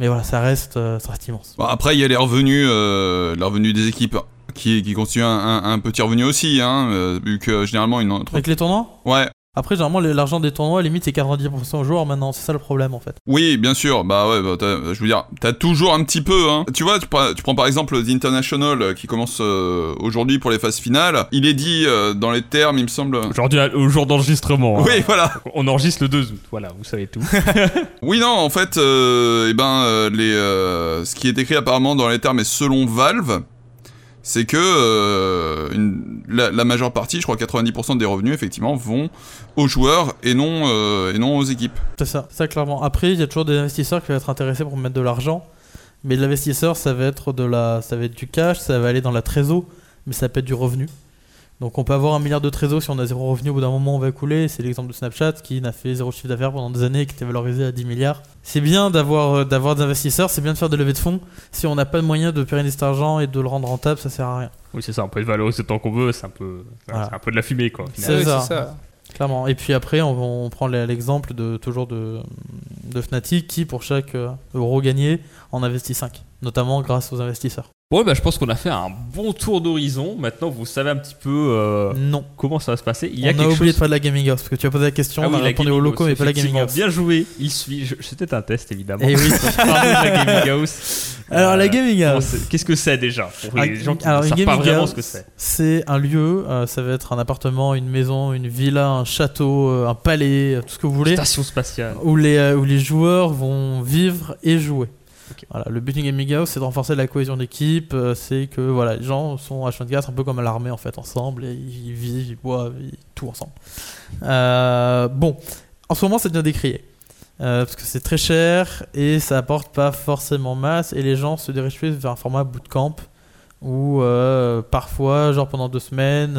Mais voilà, ça reste, euh, ça reste immense. Bon, après, il y a les revenus, euh, les revenus des équipes qui, qui constituent un, un- un petit revenu aussi, hein, euh, vu que généralement une entreprise. Avec les tournois? Ouais, Après, généralement, l'argent des tournois, limite, c'est 90% aux joueurs maintenant, c'est ça le problème en fait. oui, bien sûr. Bah ouais, bah, je veux dire, t'as toujours un petit peu. Hein. Tu vois, tu prends, tu prends par exemple The International euh, qui commence euh, aujourd'hui pour les phases finales. Il est dit euh, dans les termes, il me semble. Aujourd'hui, au jour d'enregistrement. hein. Oui, voilà. (laughs) On enregistre le 2 août. Voilà, vous savez tout. (laughs) Oui, non, en fait, euh, eh ben, euh, les, euh, ce qui est écrit apparemment dans les termes et selon Valve, c'est que euh, la, majeure partie, je crois 90% des revenus, effectivement, vont aux joueurs et non, euh, et non aux équipes. C'est ça, ça clairement. Après, il y a toujours des investisseurs qui vont être intéressés pour mettre de l'argent. Mais l'investisseur, ça va être de la, ça va être du cash, ça va aller dans la trésor, mais ça peut être du revenu. Donc on peut avoir un milliard de trésor si on a zéro revenu au bout d'un moment on va couler. C'est l'exemple de Snapchat qui n'a fait zéro chiffre d'affaires pendant des années et qui était valorisé à 10 milliards. C'est bien d'avoir euh, d'avoir des investisseurs, c'est bien de faire des levées de fonds. Si on n'a pas de moyen de pérenniser cet argent et de le rendre rentable, ça sert à rien. Oui, c'est ça. On peut le valoriser tant qu'on veut. C'est un peu, Voilà. c'est un peu de la fumée, quoi. au final. C'est ça. c'est ça. Clairement. Et puis après, on, on prend l'exemple de toujours de, de Fnatic qui, pour chaque euh, euro gagné, en investit 5, notamment grâce aux investisseurs. Bon, bah, je pense qu'on a fait un bon tour d'horizon. Maintenant, vous savez un petit peu euh, Non. comment ça va se passer. Il y a on a oublié chose. de faire de la gaming house parce que tu as posé la question, Ah on oui, a répondu aux locaux, mais pas la gaming house. Bien joué. Il suit. je- C'était un test, évidemment. Eh oui. (laughs) La Gaming (laughs) House. Alors la Euh, gaming house, Qu'est-ce que c'est déjà pour Ah, les gens qui alors, ne savent pas vraiment ce que c'est? c'est un lieu, euh, ça va être un appartement, une maison, une villa, un château, un palais, tout ce que vous voulez, Station spatiale. où les, où les joueurs vont vivre et jouer. Le but d'une gaming house, c'est de renforcer la cohésion d'équipe, euh, c'est que voilà, les gens sont H24 un peu comme à l'armée en fait, ensemble, et ils vivent, ils boivent, ils- tout ensemble. Euh, bon, en ce moment, ça devient décrié. Euh, parce que c'est très cher et ça apporte pas forcément masse et les gens se dirigent plus vers un format bootcamp où parfois, genre pendant deux semaines,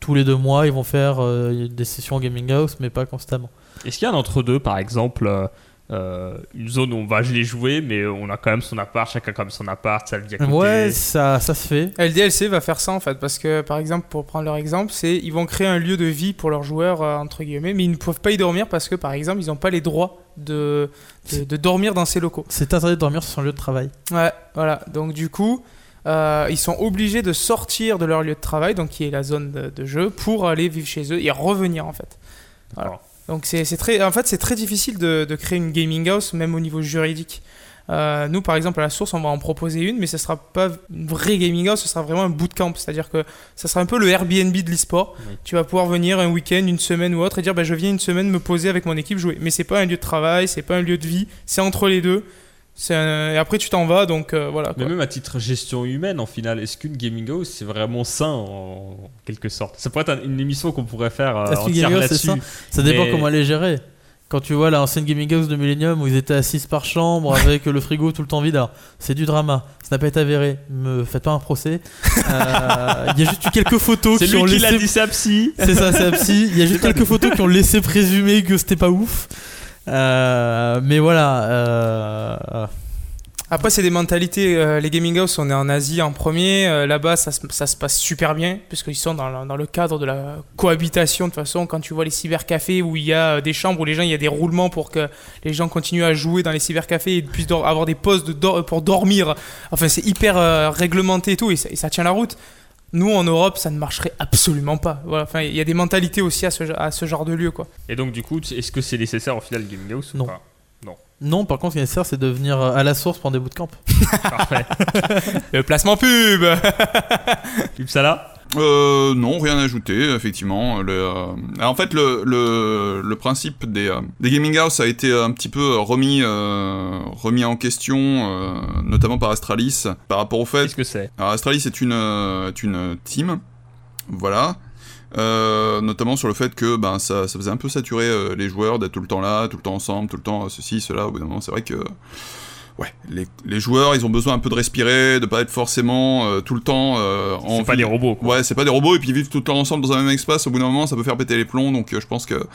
tous les deux mois, ils vont faire des sessions gaming house mais pas constamment. Est-ce qu'il y a un entre-deux, par exemple, euh, une zone où on va les jouer, mais on a quand même son appart, chacun comme son appart, ça le dit à côté. Ouais, ça, ça se fait. LDLC va faire ça en fait, parce que par exemple, pour prendre leur exemple, c'est ils vont créer un lieu de vie pour leurs joueurs, euh, entre guillemets, mais ils ne peuvent pas y dormir parce que par exemple, ils n'ont pas les droits de, de, de dormir dans ces locaux. C'est interdit de dormir sur son lieu de travail. Ouais, voilà. Donc du coup, euh, ils sont obligés de sortir de leur lieu de travail, donc qui est la zone de, de jeu, pour aller vivre chez eux et revenir en fait. Voilà. Donc c'est c'est très, en fait, c'est très difficile de, de créer une gaming house, même au niveau juridique. Euh, nous, par exemple, à la source, on va en proposer une, mais ce sera pas une vraie gaming house, ce sera vraiment un bootcamp. C'est-à-dire que ça sera un peu le Airbnb de l'e-sport. Oui. Tu vas pouvoir venir un week-end, une semaine ou autre et dire bah, je viens une semaine me poser avec mon équipe jouer. Mais c'est pas un lieu de travail, c'est pas un lieu de vie, c'est entre les deux. C'est un- Et après, tu t'en vas, donc euh, voilà. Mais même à titre gestion humaine, en final, est-ce qu'une gaming house c'est vraiment sain en quelque sorte? Ça pourrait être un- une émission qu'on pourrait faire euh, Est-ce qu'une entière gaming house, c'est là-dessus. Ça dépend Mais- comment elle est gérée. Quand tu vois l'ancienne gaming house de Millennium où ils étaient 6 par chambre (laughs) avec le frigo tout le temps vide, c'est du drama. Ça n'a pas été avéré. Me faites pas un procès. (laughs) Euh, Il y a juste eu quelques photos C'est qui lui ont qui l'a laissé dit, sa psy. C'est ça, c'est un psy. Il y a juste quelques photos qui ont laissé présumer que c'était pas ouf. Euh, mais voilà. euh, Après, c'est des mentalités. euh, les gaming house, on est en Asie en premier. euh, Là-bas, ça, se- passe super bien, puisqu'ils sont dans, le- cadre de la cohabitation. De toute façon, quand tu vois les cybercafés où il y a euh, des chambres où les gens, il y a des roulements pour que les gens continuent à jouer dans les cybercafés et puissent avoir des postes pour dormir. Enfin, c'est hyper euh, réglementé et tout, et ça tient la route. Nous, en Europe, ça ne marcherait absolument pas. Voilà, enfin, il y a des mentalités aussi à ce, à ce genre de lieu, quoi. Et donc, du coup, est-ce que c'est nécessaire au final, le gaming house ou Non. pas? Non, par contre, ce qui est nécessaire, c'est de venir à la source prendre des bootcamps. (laughs) (laughs) Parfait. Le placement pub Pub ça là Euh, non, rien à ajouter, effectivement. Le, euh, En fait, le, le, le principe des, euh, des gaming house a été un petit peu remis, euh, remis en question, notamment par Astralis, par rapport au fait Qu'est-ce que c'est? Alors Astralis est une, est une team, voilà. Euh, notamment sur le fait que ben, ça, ça faisait un peu saturer euh, les joueurs d'être tout le temps là, tout le temps ensemble, tout le temps euh, ceci, cela. Au bout d'un moment, c'est vrai que ouais, les, les joueurs, ils ont besoin un peu de respirer, de pas être forcément euh, tout le temps euh, en C'est pas des robots quoi. Ouais, c'est pas des robots et puis vivre tout le temps ensemble dans un même espace. Au bout d'un moment, ça peut faire péter les plombs. Donc, euh, je pense que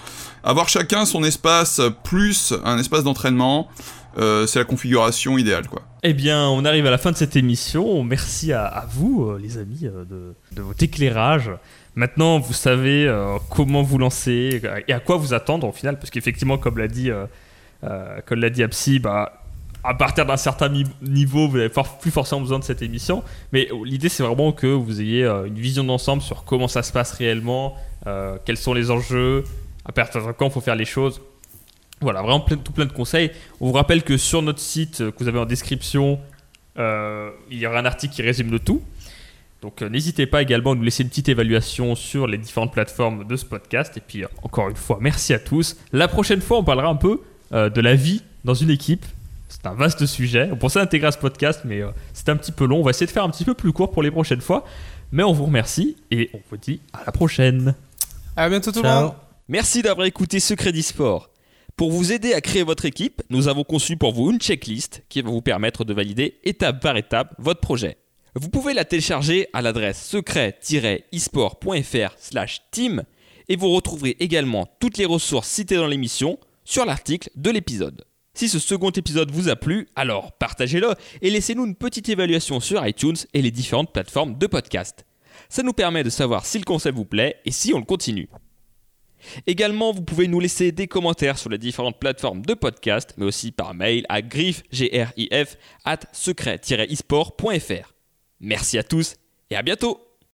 avoir chacun son espace euh, plus un espace d'entraînement, c'est la configuration idéale, quoi. Eh bien, on arrive à la fin de cette émission. Merci à, à vous, les amis, de, de votre éclairage. Maintenant, vous savez comment vous lancer et à quoi vous attendre au final, parce qu'effectivement, comme l'a dit, euh, comme l'a dit Apsi, bah, à partir d'un certain niveau, vous n'avez plus forcément besoin de cette émission. Mais l'idée, c'est vraiment que vous ayez euh, une vision d'ensemble sur comment ça se passe réellement, euh, quels sont les enjeux, à partir de quand il faut faire les choses. Voilà, vraiment plein, tout plein de conseils. On vous rappelle que sur notre site euh, que vous avez en description, il y aura un article qui résume le tout. Donc n'hésitez pas également à nous laisser une petite évaluation sur les différentes plateformes de ce podcast. Et puis encore une fois, merci à tous. La prochaine fois, on parlera un peu de la vie dans une équipe. C'est un vaste sujet. On pensait intégrer à ce podcast, mais euh, c'est un petit peu long. On va essayer de faire un petit peu plus court pour les prochaines fois. Mais on vous remercie et on vous dit à la prochaine. À bientôt tout le monde. Merci d'avoir écouté Secret d'e-sport. Pour vous aider à créer votre équipe, nous avons conçu pour vous une checklist qui va vous permettre de valider étape par étape votre projet. Vous pouvez la télécharger à l'adresse secret-esport.fr slash team et vous retrouverez également toutes les ressources citées dans l'émission sur l'article de l'épisode. Si ce second épisode vous a plu, alors partagez-le et laissez-nous une petite évaluation sur iTunes et les différentes plateformes de podcast. Ça nous permet de savoir si le concept vous plaît et si on le continue. Également, vous pouvez nous laisser des commentaires sur les différentes plateformes de podcast, mais aussi par mail à grif, grif at secret-esport.fr. Merci à tous et à bientôt